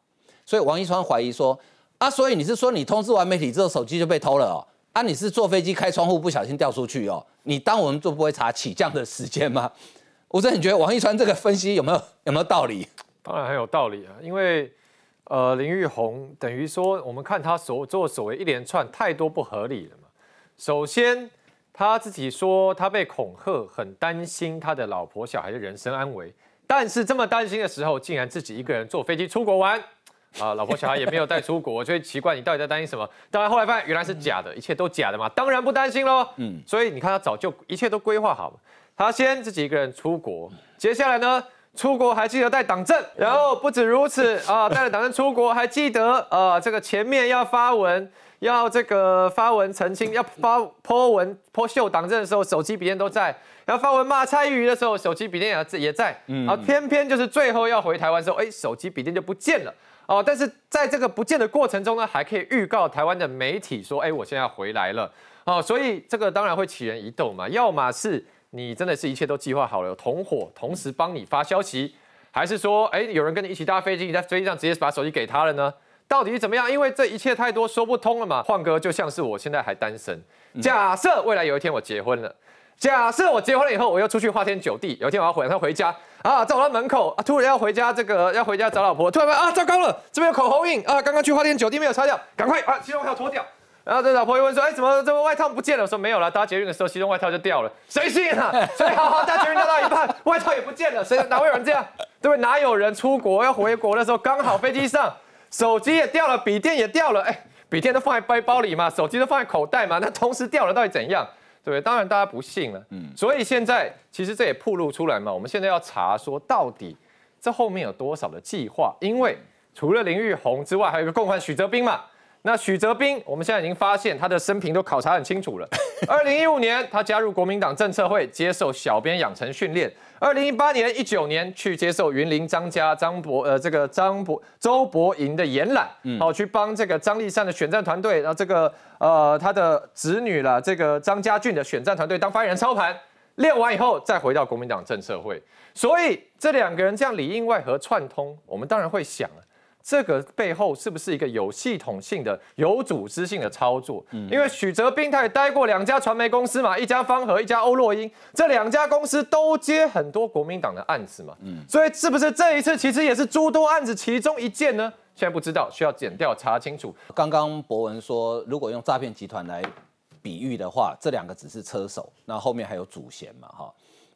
[SPEAKER 1] 所以王一川怀疑说啊，所以你是说你通知完媒体之后手机就被偷了哦？啊，你是坐飞机开窗户不小心掉出去哦？你当我们就不会查起降的时间吗？吴真，你觉得王一川这个分析有没有有没有道理？
[SPEAKER 3] 当然很有道理啊，因为呃林玉红等于说我们看他所做所谓一连串太多不合理了嘛。首先他自己说他被恐吓，很担心他的老婆小孩的人身安危，但是这么担心的时候，竟然自己一个人坐飞机出国玩。啊，老婆小孩也没有带出国，所以奇怪，你到底在担心什么？当然后来发现原来是假的，一切都假的嘛，当然不担心喽。嗯，所以你看他早就一切都规划好了，他先自己一个人出国，接下来呢，出国还记得带党证，然后不止如此 啊，带了党证出国还记得啊，这个前面要发文，要这个发文澄清，要发泼文泼秀党证的时候，手机笔电都在；要发文骂蔡依的时候，手机笔电也也在。嗯，啊，偏偏就是最后要回台湾的时候，哎，手机笔电就不见了。哦，但是在这个不见的过程中呢，还可以预告台湾的媒体说，哎，我现在要回来了。哦，所以这个当然会起人疑窦嘛。要么是你真的是一切都计划好了，有同伙同时帮你发消息，还是说，哎，有人跟你一起搭飞机，你在飞机上直接把手机给他了呢？到底是怎么样？因为这一切太多说不通了嘛。换哥就像是我现在还单身，假设未来有一天我结婚了。假设我结婚了以后，我又出去花天酒地，有一天我要回，他回家啊，在我的门口啊，突然要回家，这个要回家找老婆，突然啊，糟糕了，这边有口红印啊，刚刚去花天酒地没有擦掉，赶快把西装外套脱掉。然后这老婆又问说，哎，怎么这个外套不见了？我说没有了，搭捷运的时候其中外套就掉了，谁信啊？所以好好搭捷运搭到一半，外套也不见了，谁哪会有人这样？对不对？哪有人出国要回国的时候，刚好飞机上手机也掉了，笔电也掉了，哎，笔电都放在背包里嘛，手机都放在口袋嘛，那同时掉了，到底怎样？对，当然大家不信了。嗯，所以现在其实这也暴露出来嘛。我们现在要查说到底这后面有多少的计划？因为除了林玉红之外，还有一个共犯许哲斌嘛。那许哲斌，我们现在已经发现他的生平都考察很清楚了。二零一五年，他加入国民党政策会，接受小编养成训练。二零一八年、一九年去接受云林张家张博呃这个张博周博莹的延揽，好去帮这个张立善的选战团队，然后这个呃他的子女了，这个张家俊的选战团队当发言人操盘。练完以后再回到国民党政策会，所以这两个人这样里应外合串通，我们当然会想。这个背后是不是一个有系统性的、有组织性的操作？嗯，因为许哲斌他也待过两家传媒公司嘛，一家方和，一家欧洛英，这两家公司都接很多国民党的案子嘛，嗯，所以是不是这一次其实也是诸多案子其中一件呢？现在不知道，需要检调查清楚。
[SPEAKER 1] 刚刚博文说，如果用诈骗集团来比喻的话，这两个只是车手，那后面还有主嫌嘛，哈。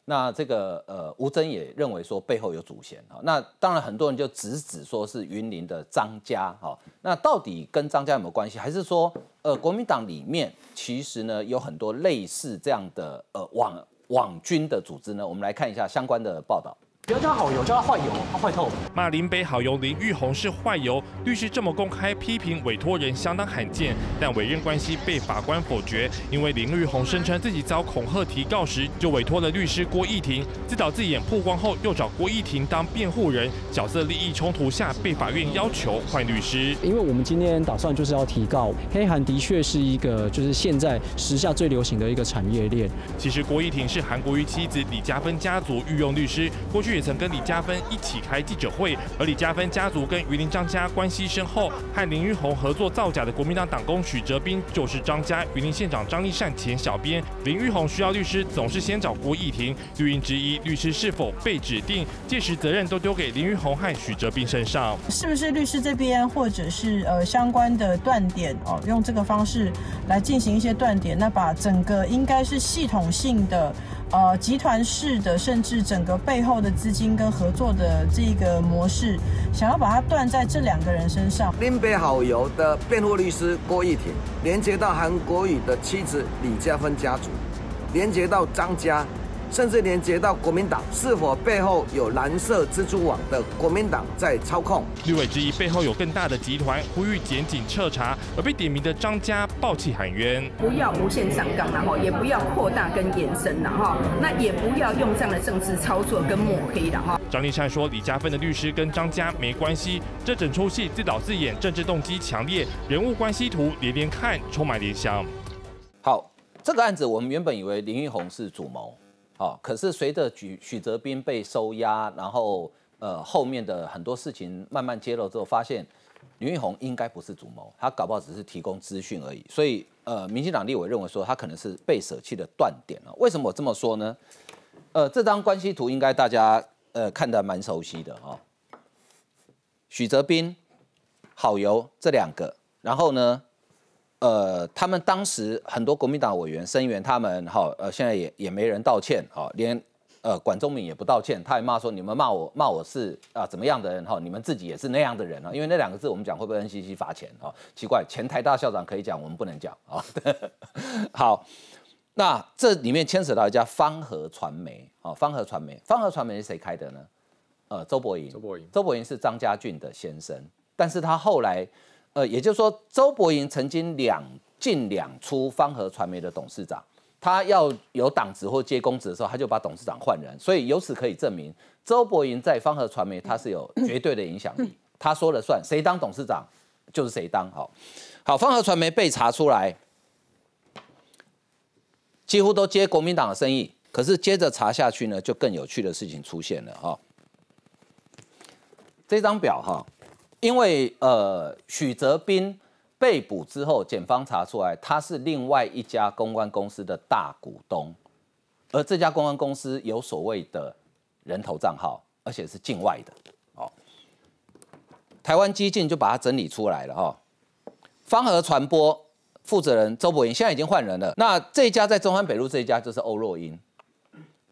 [SPEAKER 1] 那这个呃，吴征也认为说背后有祖先哈。那当然很多人就直指说是云林的张家哈。那到底跟张家有没有关系？还是说呃，国民党里面其实呢有很多类似这样的呃网网军的组织呢？我们来看一下相关的报道。
[SPEAKER 15] 不要叫他好油，叫他坏油，他坏透了。
[SPEAKER 16] 骂林北好油林玉红是坏油，律师这么公开批评委托人相当罕见，但委任关系被法官否决，因为林玉红声称自己遭恐吓提告时就委托了律师郭义婷，自导自演曝光后又找郭义婷当辩护人，角色利益冲突下被法院要求换律师。
[SPEAKER 15] 因为我们今天打算就是要提告，黑韩的确是一个就是现在时下最流行的一个产业链。
[SPEAKER 16] 其实郭义婷是韩国瑜妻子李嘉芬家族御用律师，过去。曾跟李嘉芬一起开记者会，而李嘉芬家族跟榆林张家关系深厚，和林玉红合作造假的国民党党工许哲斌就是张家榆林县长张立善前小编。林玉红需要律师，总是先找郭义庭。绿营质疑律师是否被指定，届时责任都丢给林玉红和许哲斌身上。
[SPEAKER 17] 是不是律师这边或者是呃相关的断点哦，用这个方式来进行一些断点，那把整个应该是系统性的。呃集团式的，甚至整个背后的资金跟合作的这个模式，想要把它断在这两个人身上。
[SPEAKER 18] 林北好友的辩护律师郭义庭，连接到韩国宇的妻子李嘉芬家族，连接到张家。甚至连接到国民党，是否背后有蓝色蜘蛛网的国民党在操控？
[SPEAKER 16] 绿委之疑背后有更大的集团，呼吁检警彻查，而被点名的张家暴气喊冤，
[SPEAKER 19] 不要无限上纲了哈，也不要扩大跟延伸了哈，那也不要用这样的政治操作跟抹黑了哈。
[SPEAKER 16] 张立善说，李嘉芬的律师跟张家没关系，这整出戏自导自演，政治动机强烈，人物关系图连连看，充满联想。
[SPEAKER 1] 好，这个案子我们原本以为林玉红是主谋。哦，可是随着许许泽斌被收押，然后呃后面的很多事情慢慢揭露之后，发现林玉红应该不是主谋，他搞不好只是提供资讯而已。所以呃，民进党立委认为说他可能是被舍弃的断点了。为什么我这么说呢？呃，这张关系图应该大家呃看得蛮熟悉的哈。许泽斌、好友这两个，然后呢？呃，他们当时很多国民党委员声援他们，哈，呃，现在也也没人道歉，哈，连呃管中敏也不道歉，他也骂说你们骂我骂我是啊怎么样的人，哈，你们自己也是那样的人啊，因为那两个字我们讲会不会 NCC 罚钱啊？奇怪，前台大校长可以讲，我们不能讲啊。好，那这里面牵扯到一家方和传媒，啊，方和传媒，方和传媒是谁开的呢？呃，周伯银，
[SPEAKER 3] 周伯银，
[SPEAKER 1] 周伯银是张家俊的先生，但是他后来。呃，也就是说，周伯银曾经两进两出方和传媒的董事长，他要有党职或接公职的时候，他就把董事长换人，所以由此可以证明，周伯银在方和传媒他是有绝对的影响力，他说了算，谁当董事长就是谁当。好，好，方和传媒被查出来，几乎都接国民党的生意，可是接着查下去呢，就更有趣的事情出现了哈。这张表哈。因为呃，许泽斌被捕之后，检方查出来他是另外一家公关公司的大股东，而这家公关公司有所谓的人头账号，而且是境外的。哦，台湾基进就把它整理出来了哈。方和传播负责人周伯银现在已经换人了，那这一家在中山北路这一家就是欧若英，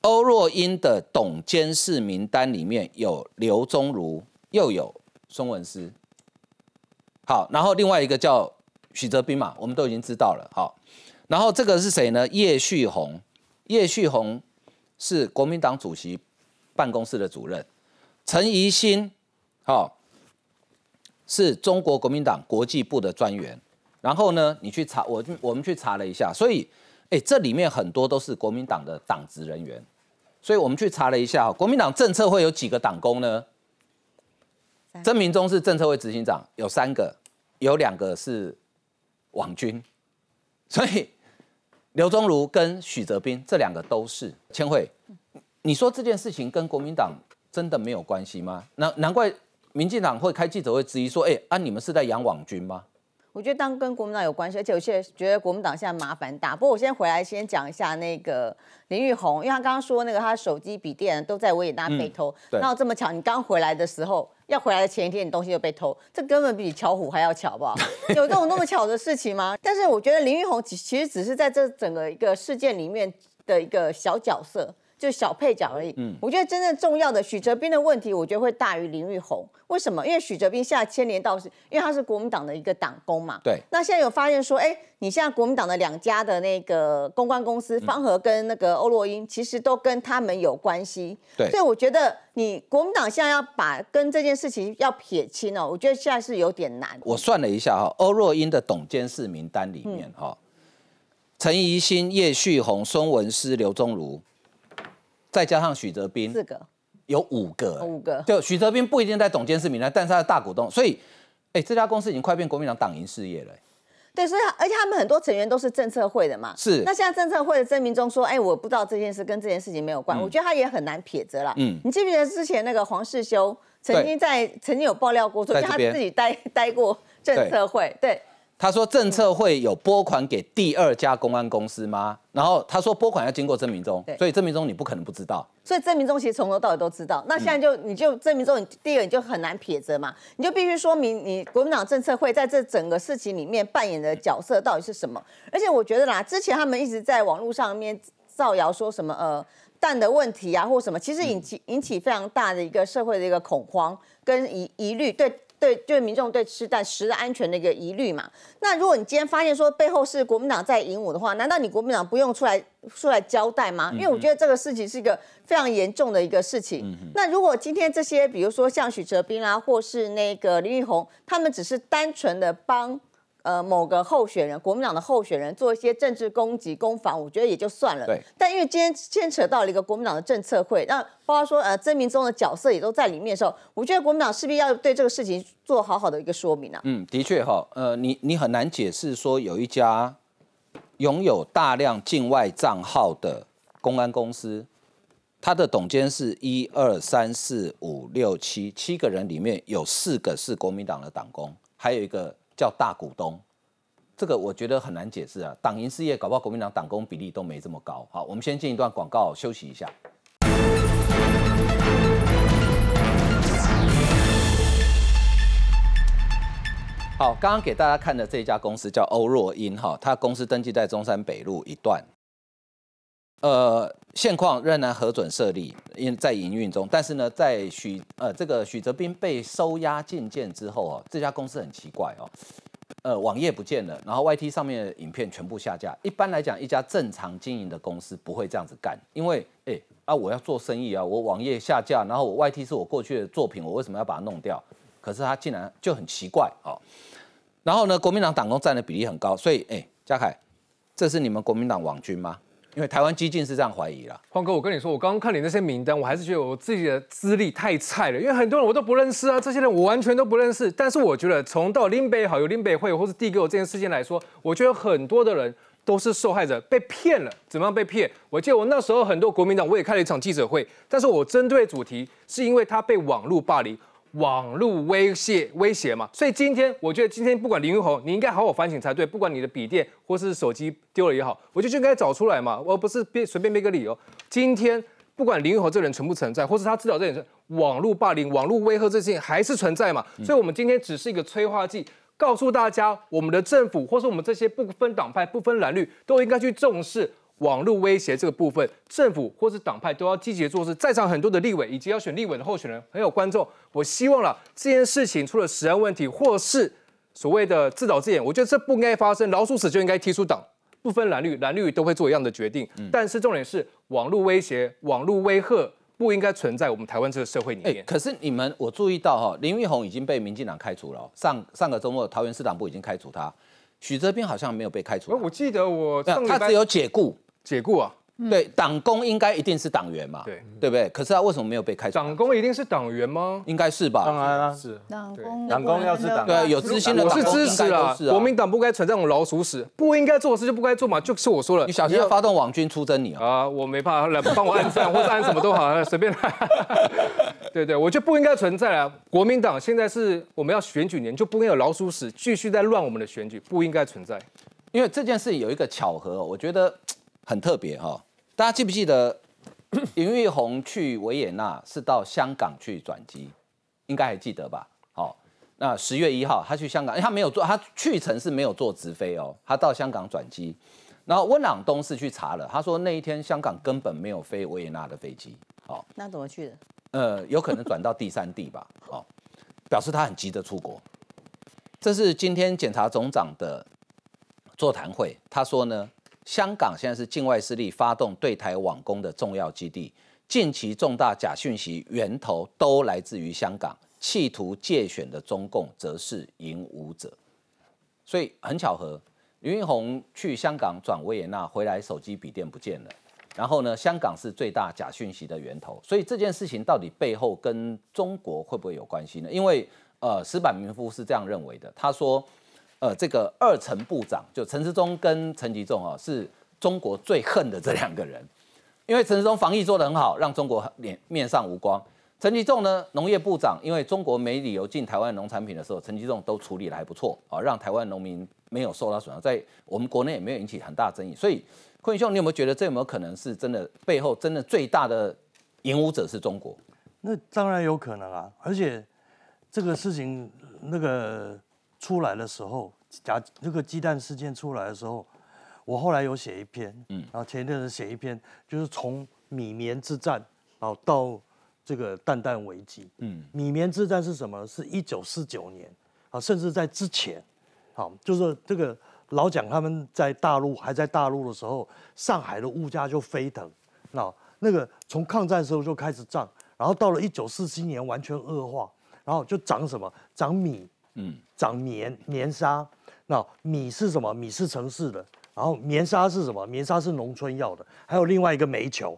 [SPEAKER 1] 欧若英的董监事名单里面有刘宗儒，又有。孙文思，好，然后另外一个叫许泽斌嘛，我们都已经知道了，好，然后这个是谁呢？叶旭红，叶旭红是国民党主席办公室的主任，陈怡新，好，是中国国民党国际部的专员，然后呢，你去查，我我们去查了一下，所以，哎，这里面很多都是国民党的党职人员，所以我们去查了一下，国民党政策会有几个党工呢？曾明忠是政策会执行长，有三个，有两个是网军，所以刘宗儒跟许泽斌这两个都是千惠。你说这件事情跟国民党真的没有关系吗？难难怪民进党会开记者会质疑说，哎，啊你们是在养网军吗？
[SPEAKER 5] 我觉得当跟国民党有关系，而且我现在觉得国民党现在麻烦大。不过我先回来先讲一下那个林玉红，因为他刚刚说那个他手机、笔电都在维也纳被偷。那这么巧，你刚回来的时候，要回来的前一天，你东西就被偷，这根本比巧虎还要巧，好不好？有这种那么巧的事情吗？但是我觉得林玉红其其实只是在这整个一个事件里面的一个小角色。就小配角而已。嗯，我觉得真正重要的许哲斌的问题，我觉得会大于林玉红。为什么？因为许哲斌现在牵连到是，因为他是国民党的一个党工嘛。
[SPEAKER 1] 对。
[SPEAKER 5] 那现在有发现说，哎，你现在国民党的两家的那个公关公司方和跟那个欧洛英，其实都跟他们有关系。
[SPEAKER 1] 对。
[SPEAKER 5] 所以我觉得你国民党现在要把跟这件事情要撇清哦，我觉得现在是有点难。
[SPEAKER 1] 我算了一下哈，欧若英的董监事名单里面哈，陈怡新、叶旭红、孙文思、刘宗儒。再加上许哲斌，
[SPEAKER 5] 四个
[SPEAKER 1] 有五个，
[SPEAKER 5] 五个。
[SPEAKER 1] 就许哲斌不一定在董监事名单，但是他是大股东，所以，哎，这家公司已经快变国民党党营事业了。
[SPEAKER 5] 对，所以而且他们很多成员都是政策会的嘛。
[SPEAKER 1] 是。
[SPEAKER 5] 那现在政策会的证明中说，哎，我不知道这件事跟这件事情没有关，我觉得他也很难撇责了。嗯。你记不记得之前那个黄世修曾经在曾经有爆料过，说他自己待待过政策会，对。
[SPEAKER 1] 他说政策会有拨款给第二家公安公司吗？然后他说拨款要经过郑明忠，所以郑明忠你不可能不知道。
[SPEAKER 5] 所以郑明忠其实从头到尾都知道。那现在就你就郑明忠，你第一个你就很难撇责嘛，你就必须说明你国民党政策会在这整个事情里面扮演的角色到底是什么。而且我觉得啦，之前他们一直在网络上面造谣说什么呃蛋的问题啊，或什么，其实引起引起非常大的一个社会的一个恐慌跟疑疑虑，对对，就是民众对吃蛋食的安全的一个疑虑嘛。那如果你今天发现说背后是国民党在引武的话，难道你国民党不用出来出来交代吗？因为我觉得这个事情是一个非常严重的一个事情。那如果今天这些，比如说像许哲斌啦，或是那个林玉红，他们只是单纯的帮。呃，某个候选人，国民党的候选人做一些政治攻击、攻防，我觉得也就算了。
[SPEAKER 1] 对。
[SPEAKER 5] 但因为今天牵扯到了一个国民党的政策会，那包括说呃曾明宗的角色也都在里面的时候，我觉得国民党势必要对这个事情做好好的一个说明啊。
[SPEAKER 1] 嗯，的确哈，呃，你你很难解释说有一家拥有大量境外账号的公安公司，他的董监是一二三四五六七七个人，里面有四个是国民党的党工，还有一个。叫大股东，这个我觉得很难解释啊。党营事业搞不好国民党党工比例都没这么高。好，我们先进一段广告休息一下。好，刚刚给大家看的这家公司叫欧若英哈，它公司登记在中山北路一段。呃，现况仍然核准设立，因在营运中。但是呢，在许呃这个许哲斌被收押禁见之后哦，这家公司很奇怪哦，呃，网页不见了，然后 YT 上面的影片全部下架。一般来讲，一家正常经营的公司不会这样子干，因为哎啊，我要做生意啊，我网页下架，然后我 YT 是我过去的作品，我为什么要把它弄掉？可是他竟然就很奇怪哦。然后呢，国民党党工占的比例很高，所以哎，嘉凯，这是你们国民党网军吗？因为台湾激进是这样怀疑了，
[SPEAKER 2] 黄哥，我跟你说，我刚刚看你那些名单，我还是觉得我自己的资历太菜了。因为很多人我都不认识啊，这些人我完全都不认识。但是我觉得，从到林北好，有林北会或是递给我这件事情来说，我觉得很多的人都是受害者，被骗了。怎么样被骗？我记得我那时候很多国民党，我也开了一场记者会，但是我针对主题是因为他被网络霸凌。网络威胁威胁嘛，所以今天我觉得今天不管林云宏，你应该好好反省才对。不管你的笔电或是手机丢了也好，我就就应该找出来嘛，而不是编随便编个理由。今天不管林云宏这人存不存在，或是他知道这件事，网络霸凌、网络威吓这些还是存在嘛。所以，我们今天只是一个催化剂，告诉大家，我们的政府或是我们这些不分党派、不分蓝绿，都应该去重视。网络威胁这个部分，政府或是党派都要积极做事。在场很多的立委以及要选立委的候选人，很有观众，我希望了这件事情出了食安问题，或是所谓的自导自演，我觉得这不应该发生。老鼠屎就应该踢出党，不分蓝绿，蓝绿都会做一样的决定。但是重点是，网络威胁、网络威吓不应该存在我们台湾这个社会里面。
[SPEAKER 1] 可是你们，我注意到哈，林玉红已经被民进党开除了。上上个周末，桃园市党部已经开除他，许哲斌好像没有被开除。
[SPEAKER 2] 我记得我
[SPEAKER 1] 他只有解雇。
[SPEAKER 2] 解雇啊，
[SPEAKER 1] 对，党工应该一定是党员嘛，
[SPEAKER 2] 对
[SPEAKER 1] 对不对？可是他为什么没有被开除？
[SPEAKER 2] 党工一定是党员吗？
[SPEAKER 1] 应该是吧？
[SPEAKER 4] 当然了，
[SPEAKER 11] 是党工，
[SPEAKER 4] 党工要是党，
[SPEAKER 1] 对，有知心的，
[SPEAKER 2] 我是支持啊。国民党不该存在这种老鼠屎，不应该做的事就不该做嘛。就是我说了，
[SPEAKER 1] 你小心要发动网军出征你
[SPEAKER 2] 啊！我没办法来帮我按赞，或者按什么都好，随便来。对对，我就不应该存在啊！国民党现在是我们要选举年，就不应该有老鼠屎继续在乱我们的选举，不应该存在。
[SPEAKER 1] 因为这件事有一个巧合，我觉得很特别哈。大家记不记得 林玉红去维也纳是到香港去转机，应该还记得吧？好，那十月一号他去香港，他没有坐，他去程是没有坐直飞哦，他到香港转机。然后温朗东是去查了，他说那一天香港根本没有飞维也纳的飞机。好，
[SPEAKER 5] 那怎么去的？
[SPEAKER 1] 呃，有可能转到第三地吧。好，表示他很急着出国。这是今天检察总长的座谈会，他说呢。香港现在是境外势力发动对台网攻的重要基地，近期重大假讯息源头都来自于香港，企图借选的中共则是引武者。所以很巧合，林云宏去香港转维也纳回来，手机笔电不见了。然后呢，香港是最大假讯息的源头，所以这件事情到底背后跟中国会不会有关系呢？因为呃，石板民夫是这样认为的，他说。呃，这个二陈部长就陈时中跟陈吉仲啊，是中国最恨的这两个人，因为陈时中防疫做得很好，让中国脸面上无光。陈吉仲呢，农业部长，因为中国没理由进台湾农产品的时候，陈吉仲都处理的还不错啊，让台湾农民没有受到损伤，在我们国内也没有引起很大争议。所以，坤兄，你有没有觉得这有没有可能是真的背后真的最大的引武者是中国？
[SPEAKER 6] 那当然有可能啊，而且这个事情那个。出来的时候，假那个鸡蛋事件出来的时候，我后来有写一篇，嗯，然后前一阵子写一篇，就是从米棉之战，然后到这个蛋蛋危机，嗯，米棉之战是什么？是一九四九年，啊，甚至在之前，好，就是这个老蒋他们在大陆还在大陆的时候，上海的物价就飞腾，那那个从抗战时候就开始涨，然后到了一九四七年完全恶化，然后就涨什么？涨米，嗯，涨棉棉纱。那米是什么？米是城市的，然后棉纱是什么？棉纱是农村要的，还有另外一个煤球，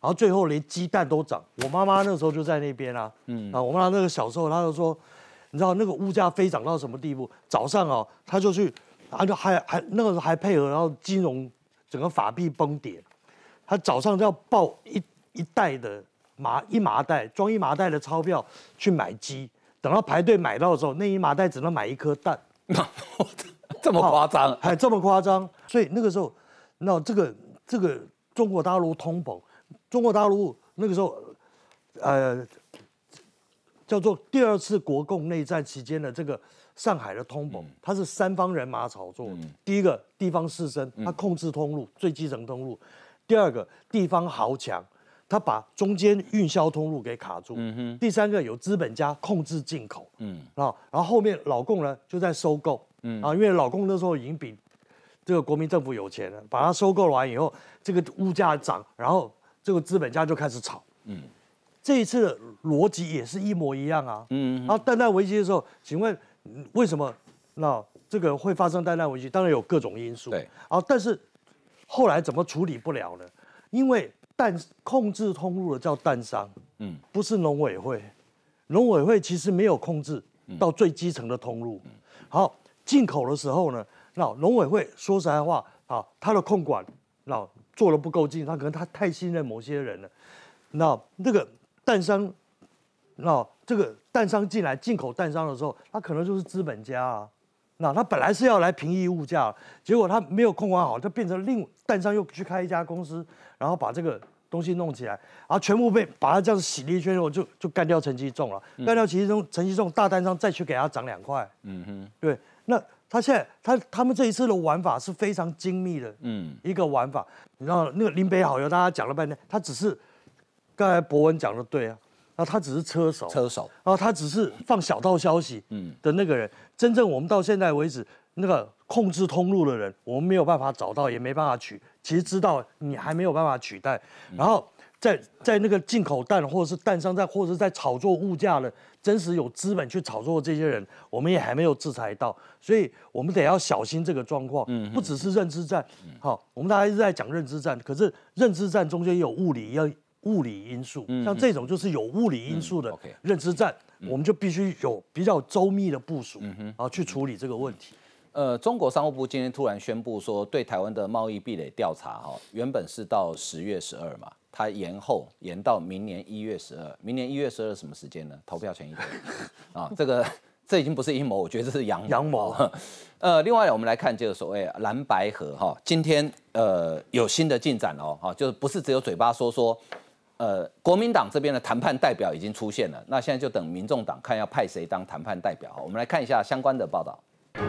[SPEAKER 6] 然后最后连鸡蛋都涨。我妈妈那时候就在那边啊，嗯啊，我妈妈那个小时候，她就说，你知道那个物价飞涨到什么地步？早上哦，她就去，她就还还那个时候还配合，然后金融整个法币崩跌，她早上就要抱一一袋的麻一麻袋装一麻袋的钞票去买鸡，等到排队买到的时候，那一麻袋只能买一颗蛋。
[SPEAKER 1] 这么夸张，
[SPEAKER 6] 还这么夸张，所以那个时候，那这个这个中国大陆通膨，中国大陆那个时候，呃，叫做第二次国共内战期间的这个上海的通膨，它是三方人马炒作。第一个地方士绅，他控制通路最基层通路；第二个地方豪强，他把中间运销通路给卡住；第三个有资本家控制进口。嗯，啊，然后后面老共呢就在收购。嗯啊，因为老共那时候已经比这个国民政府有钱了，把它收购完以后，这个物价涨，然后这个资本家就开始炒。嗯，这一次的逻辑也是一模一样啊。嗯，然后蛋蛋危机的时候，请问为什么那这个会发生蛋蛋危机？当然有各种因素。
[SPEAKER 1] 对，
[SPEAKER 6] 啊，但是后来怎么处理不了呢？因为蛋控制通路的叫蛋商，嗯，不是农委会，农委会其实没有控制到最基层的通路。好。进口的时候呢，那农委会说实在话啊，他的控管那做的不够精，他可能他太信任某些人了。那那个蛋商，那这个蛋商进来进口蛋商的时候，他可能就是资本家啊。那他本来是要来平抑物价，结果他没有控管好，就变成另蛋商又去开一家公司，然后把这个东西弄起来，然后全部被把它这样洗了一圈，我就就干掉陈其重了，干掉陈其重，陈其重大单商再去给他涨两块。嗯哼，对。那他现在他他们这一次的玩法是非常精密的，嗯，一个玩法。你知道那个林北好友，大家讲了半天，他只是刚才博文讲的对啊，那他只是车手，
[SPEAKER 1] 车手，
[SPEAKER 6] 然后他只是放小道消息，嗯的那个人。真正我们到现在为止，那个控制通路的人，我们没有办法找到，也没办法取。其实知道你还没有办法取代，然后在在那个进口蛋或者是蛋商在或者是在炒作物价的。真实有资本去炒作这些人，我们也还没有制裁到，所以我们得要小心这个状况。嗯，不只是认知战，好，我们大家一直在讲认知战，可是认知战中间有物理要物理因素，像这种就是有物理因素的认知战，我们就必须有比较周密的部署，啊，去处理这个问题。
[SPEAKER 1] 呃，中国商务部今天突然宣布说，对台湾的贸易壁垒调查，哈，原本是到十月十二嘛。它延后延到明年一月十二，明年一月十二什么时间呢？投票前一天 啊，这个 这已经不是阴谋，我觉得这是阳
[SPEAKER 6] 阳谋。
[SPEAKER 1] 呃，另外我们来看这个所谓蓝白河哈，今天呃有新的进展哦，哈，就是不是只有嘴巴说说，呃，国民党这边的谈判代表已经出现了，那现在就等民众党看要派谁当谈判代表。我们来看一下相关的报道，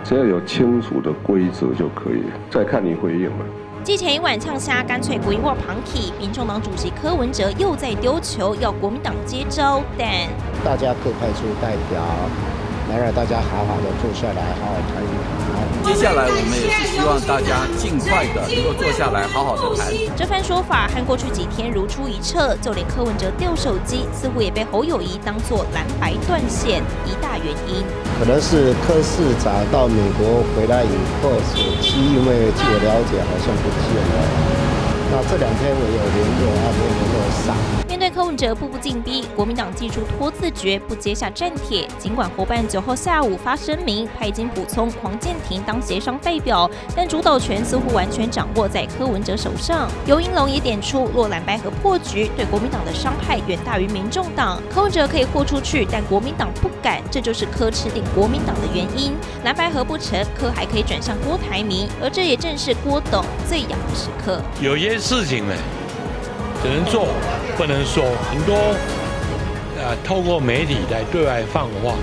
[SPEAKER 20] 只要有清楚的规则就可以，再看你回应了。
[SPEAKER 12] 继前一晚呛虾，干脆国一握旁体，民众党主席柯文哲又在丢球，要国民党接招，但
[SPEAKER 21] 大家各派出代表。来让大家好好的坐下来，好好谈一谈。
[SPEAKER 22] 接下来我们也是希望大家尽快的能够坐下来，好好的谈。
[SPEAKER 12] 这番说法和过去几天如出一辙，就连柯文哲掉手机，似乎也被侯友谊当作蓝白断线一大原因。
[SPEAKER 21] 可能是柯市长到美国回来以后，手机因为据我了解好像不见了。那这两天我有联络，啊，没有联络上。
[SPEAKER 12] 面对柯文哲步步进逼，国民党记出拖字诀，不接下战帖。尽管伙伴九号下午发声明，派金补充黄建庭当协商代表，但主导权似乎完全掌握在柯文哲手上。尤英龙也点出，若蓝白河破局，对国民党的伤害远大于民众党。柯文哲可以豁出去，但国民党不敢，这就是柯吃定国民党的原因。蓝白河不成，柯还可以转向郭台铭，而这也正是郭董最痒的时刻。
[SPEAKER 23] 有些。事情呢，只能做不能说，很多呃透过媒体来对外放话，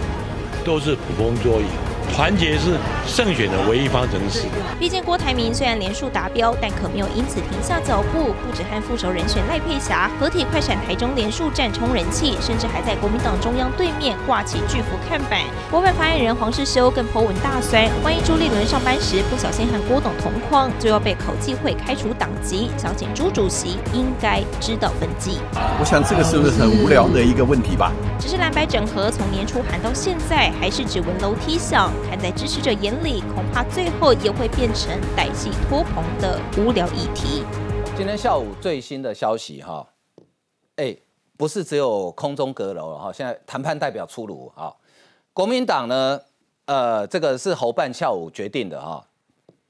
[SPEAKER 23] 都是捕风捉影。团结是胜选的唯一方程式。
[SPEAKER 24] 毕竟郭台铭虽然连数达标，但可没有因此停下脚步。不止和副手人选赖佩霞合体快闪台中连数战冲人气，甚至还在国民党中央对面挂起巨幅看板。国外发言人黄世修更颇文大酸，万一朱立伦上班时不小心和郭董同框，就要被口技会开除党籍。想请朱主席应该知道分际。
[SPEAKER 25] 我想这个是不是很无聊的一个问题吧？
[SPEAKER 24] 只是蓝白整合从年初喊到现在，还是只闻楼梯响。看在支持者眼里，恐怕最后也会变成歹戏拖棚的无聊议题。
[SPEAKER 1] 今天下午最新的消息哈，哎，不是只有空中阁楼了哈，现在谈判代表出炉哈。国民党呢，呃，这个是侯办下午决定的哈，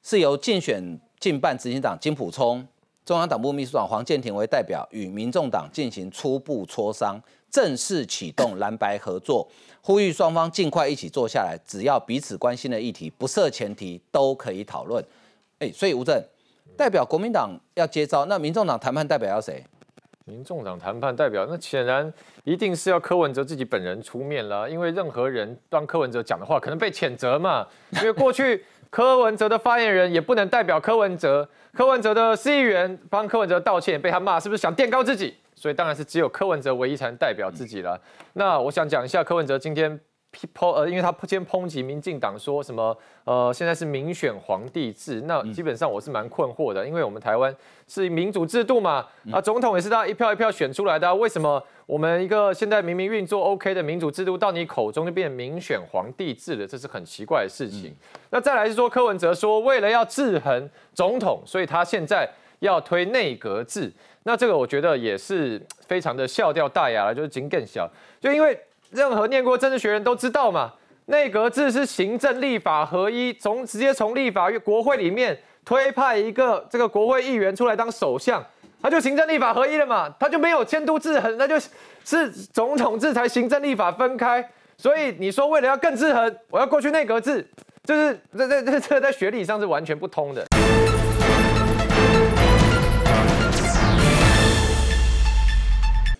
[SPEAKER 1] 是由竞选进办执行长金普聪、中央党部秘书长黄建庭为代表，与民众党进行初步磋商，正式启动蓝白合作，呼吁双方尽快一起坐下来，只要彼此关心的议题，不设前提都可以讨论。哎，所以吴正代表国民党要接招，那民众党谈判代表要谁？
[SPEAKER 3] 民众党谈判代表，那显然一定是要柯文哲自己本人出面了，因为任何人帮柯文哲讲的话，可能被谴责嘛。因为过去柯文哲的发言人也不能代表柯文哲，柯文哲的司议员帮柯文哲道歉，被他骂，是不是想垫高自己？所以当然是只有柯文哲唯一才能代表自己了。那我想讲一下柯文哲今天。抨呃，因为他今天抨击民进党说什么呃，现在是民选皇帝制，那基本上我是蛮困惑的，因为我们台湾是民主制度嘛，啊，总统也是大家一票一票选出来的，为什么我们一个现在明明运作 OK 的民主制度，到你口中就变民选皇帝制了，这是很奇怪的事情。那再来是说柯文哲说，为了要制衡总统，所以他现在要推内阁制，那这个我觉得也是非常的笑掉大牙了，就是井更小，就因为。任何念过政治学的人都知道嘛，内阁制是行政立法合一，从直接从立法院国会里面推派一个这个国会议员出来当首相，他就行政立法合一了嘛，他就没有监督制衡，那就是总统制才行政立法分开。所以你说为了要更制衡，我要过去内阁制，就是这这这这在学理上是完全不通的。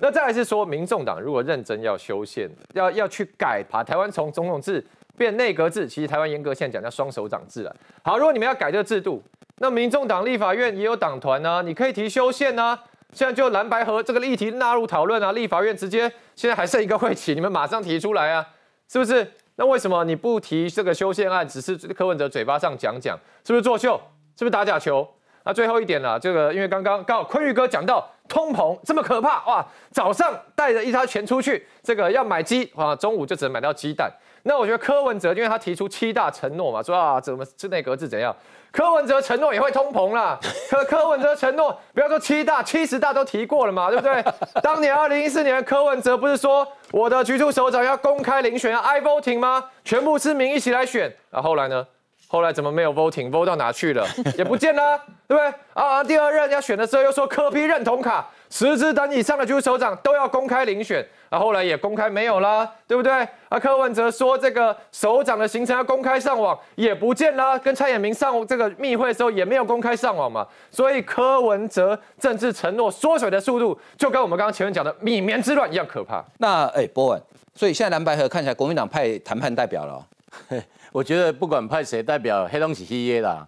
[SPEAKER 3] 那再来是说，民众党如果认真要修宪，要要去改，把台湾从总统制变内阁制，其实台湾严格现在讲叫双手掌制了。好，如果你们要改这个制度，那民众党立法院也有党团呢，你可以提修宪呢。现在就蓝白河这个议题纳入讨论啊，立法院直接现在还剩一个会期，你们马上提出来啊，是不是？那为什么你不提这个修宪案，只是柯文哲嘴巴上讲讲，是不是作秀？是不是打假球？那最后一点呢？这个因为刚刚刚好坤玉哥讲到通膨这么可怕哇，早上带着一沓钱出去，这个要买鸡啊，中午就只能买到鸡蛋。那我觉得柯文哲，因为他提出七大承诺嘛，说啊怎么是内阁制怎样？柯文哲承诺也会通膨啦。可柯文哲承诺，不要说七大，七十大都提过了嘛，对不对？当年二零一四年柯文哲不是说我的局处首长要公开遴选，i voting 吗？全部市民一起来选。那后来呢？后来怎么没有 voting？vote 到哪去了？也不见了，对不对？啊，第二任要选的时候又说科批认同卡，十支等以上的局首长都要公开遴选，啊，后来也公开没有啦，对不对？啊，柯文哲说这个首长的行程要公开上网，也不见啦，跟蔡衍明上这个密会的时候也没有公开上网嘛，所以柯文哲政治承诺缩水的速度，就跟我们刚刚前面讲的米棉之乱一样可怕。
[SPEAKER 1] 那哎，波文，所以现在蓝白河看起来国民党派谈判代表了。
[SPEAKER 4] 我觉得不管派谁代表黑东西黑耶啦，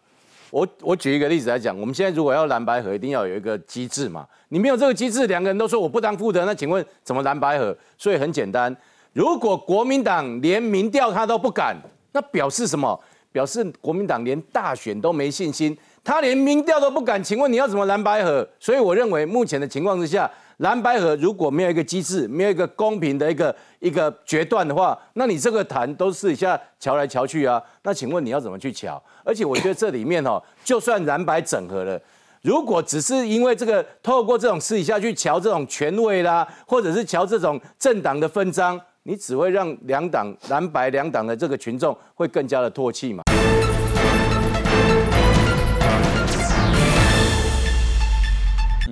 [SPEAKER 4] 我我举一个例子来讲，我们现在如果要蓝白合，一定要有一个机制嘛。你没有这个机制，两个人都说我不当负责，那请问怎么蓝白合？所以很简单，如果国民党连民调他都不敢，那表示什么？表示国民党连大选都没信心，他连民调都不敢，请问你要怎么蓝白合？所以我认为目前的情况之下。蓝白河如果没有一个机制，没有一个公平的一个一个决断的话，那你这个谈都是一下瞧来瞧去啊。那请问你要怎么去瞧？而且我觉得这里面哦，就算蓝白整合了，如果只是因为这个透过这种私底下去瞧这种权位啦，或者是瞧这种政党的分赃，你只会让两党蓝白两党的这个群众会更加的唾弃嘛。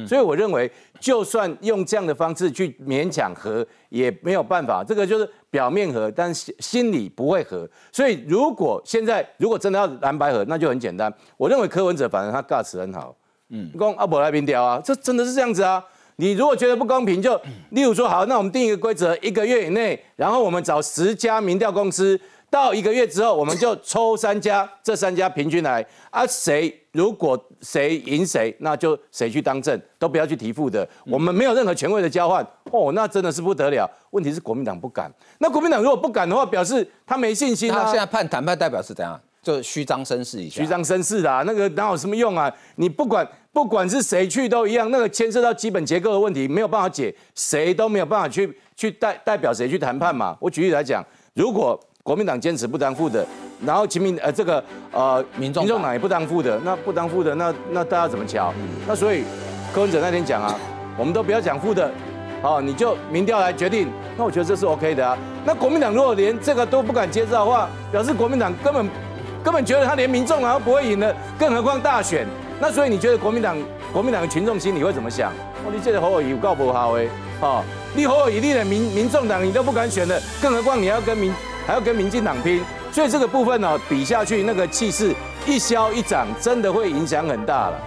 [SPEAKER 4] 所以我认为，就算用这样的方式去勉强和，也没有办法。这个就是表面和，但是心里不会和。所以如果现在如果真的要蓝白和，那就很简单。我认为柯文哲反正他尬词很好，嗯，公阿伯来平调啊，这真的是这样子啊。你如果觉得不公平，就例如说好，那我们定一个规则，一个月以内，然后我们找十家民调公司。到一个月之后，我们就抽三家，这三家平均来啊，谁如果谁赢谁，那就谁去当政，都不要去提副的。我们没有任何权位的交换哦，那真的是不得了。问题是国民党不敢，那国民党如果不敢的话，表示他没信心啊。
[SPEAKER 1] 他现在判谈判代表是怎样？就虚张声势一下。
[SPEAKER 4] 虚张声势啊，那个哪有什么用啊？你不管不管是谁去都一样，那个牵涉到基本结构的问题，没有办法解，谁都没有办法去去代代表谁去谈判嘛。我举例来讲，如果国民党坚持不当副的，然后亲民呃这个呃
[SPEAKER 1] 民众
[SPEAKER 4] 民众党也不当副的，那不当副的，那那大家怎么瞧？那所以柯文哲那天讲啊，我们都不要讲副的，好，你就民调来决定。那我觉得这是 OK 的啊。那国民党如果连这个都不敢接受的话，表示国民党根本根本觉得他连民众党都不会赢的，更何况大选。那所以你觉得国民党国民党的群众心里会怎么想？哦，你这个侯友宜有够不好诶，哦，你侯友宜你的民民众党你都不敢选的，更何况你要跟民还要跟民进党拼，所以这个部分呢比下去那个气势一消一长，真的会影响很大了。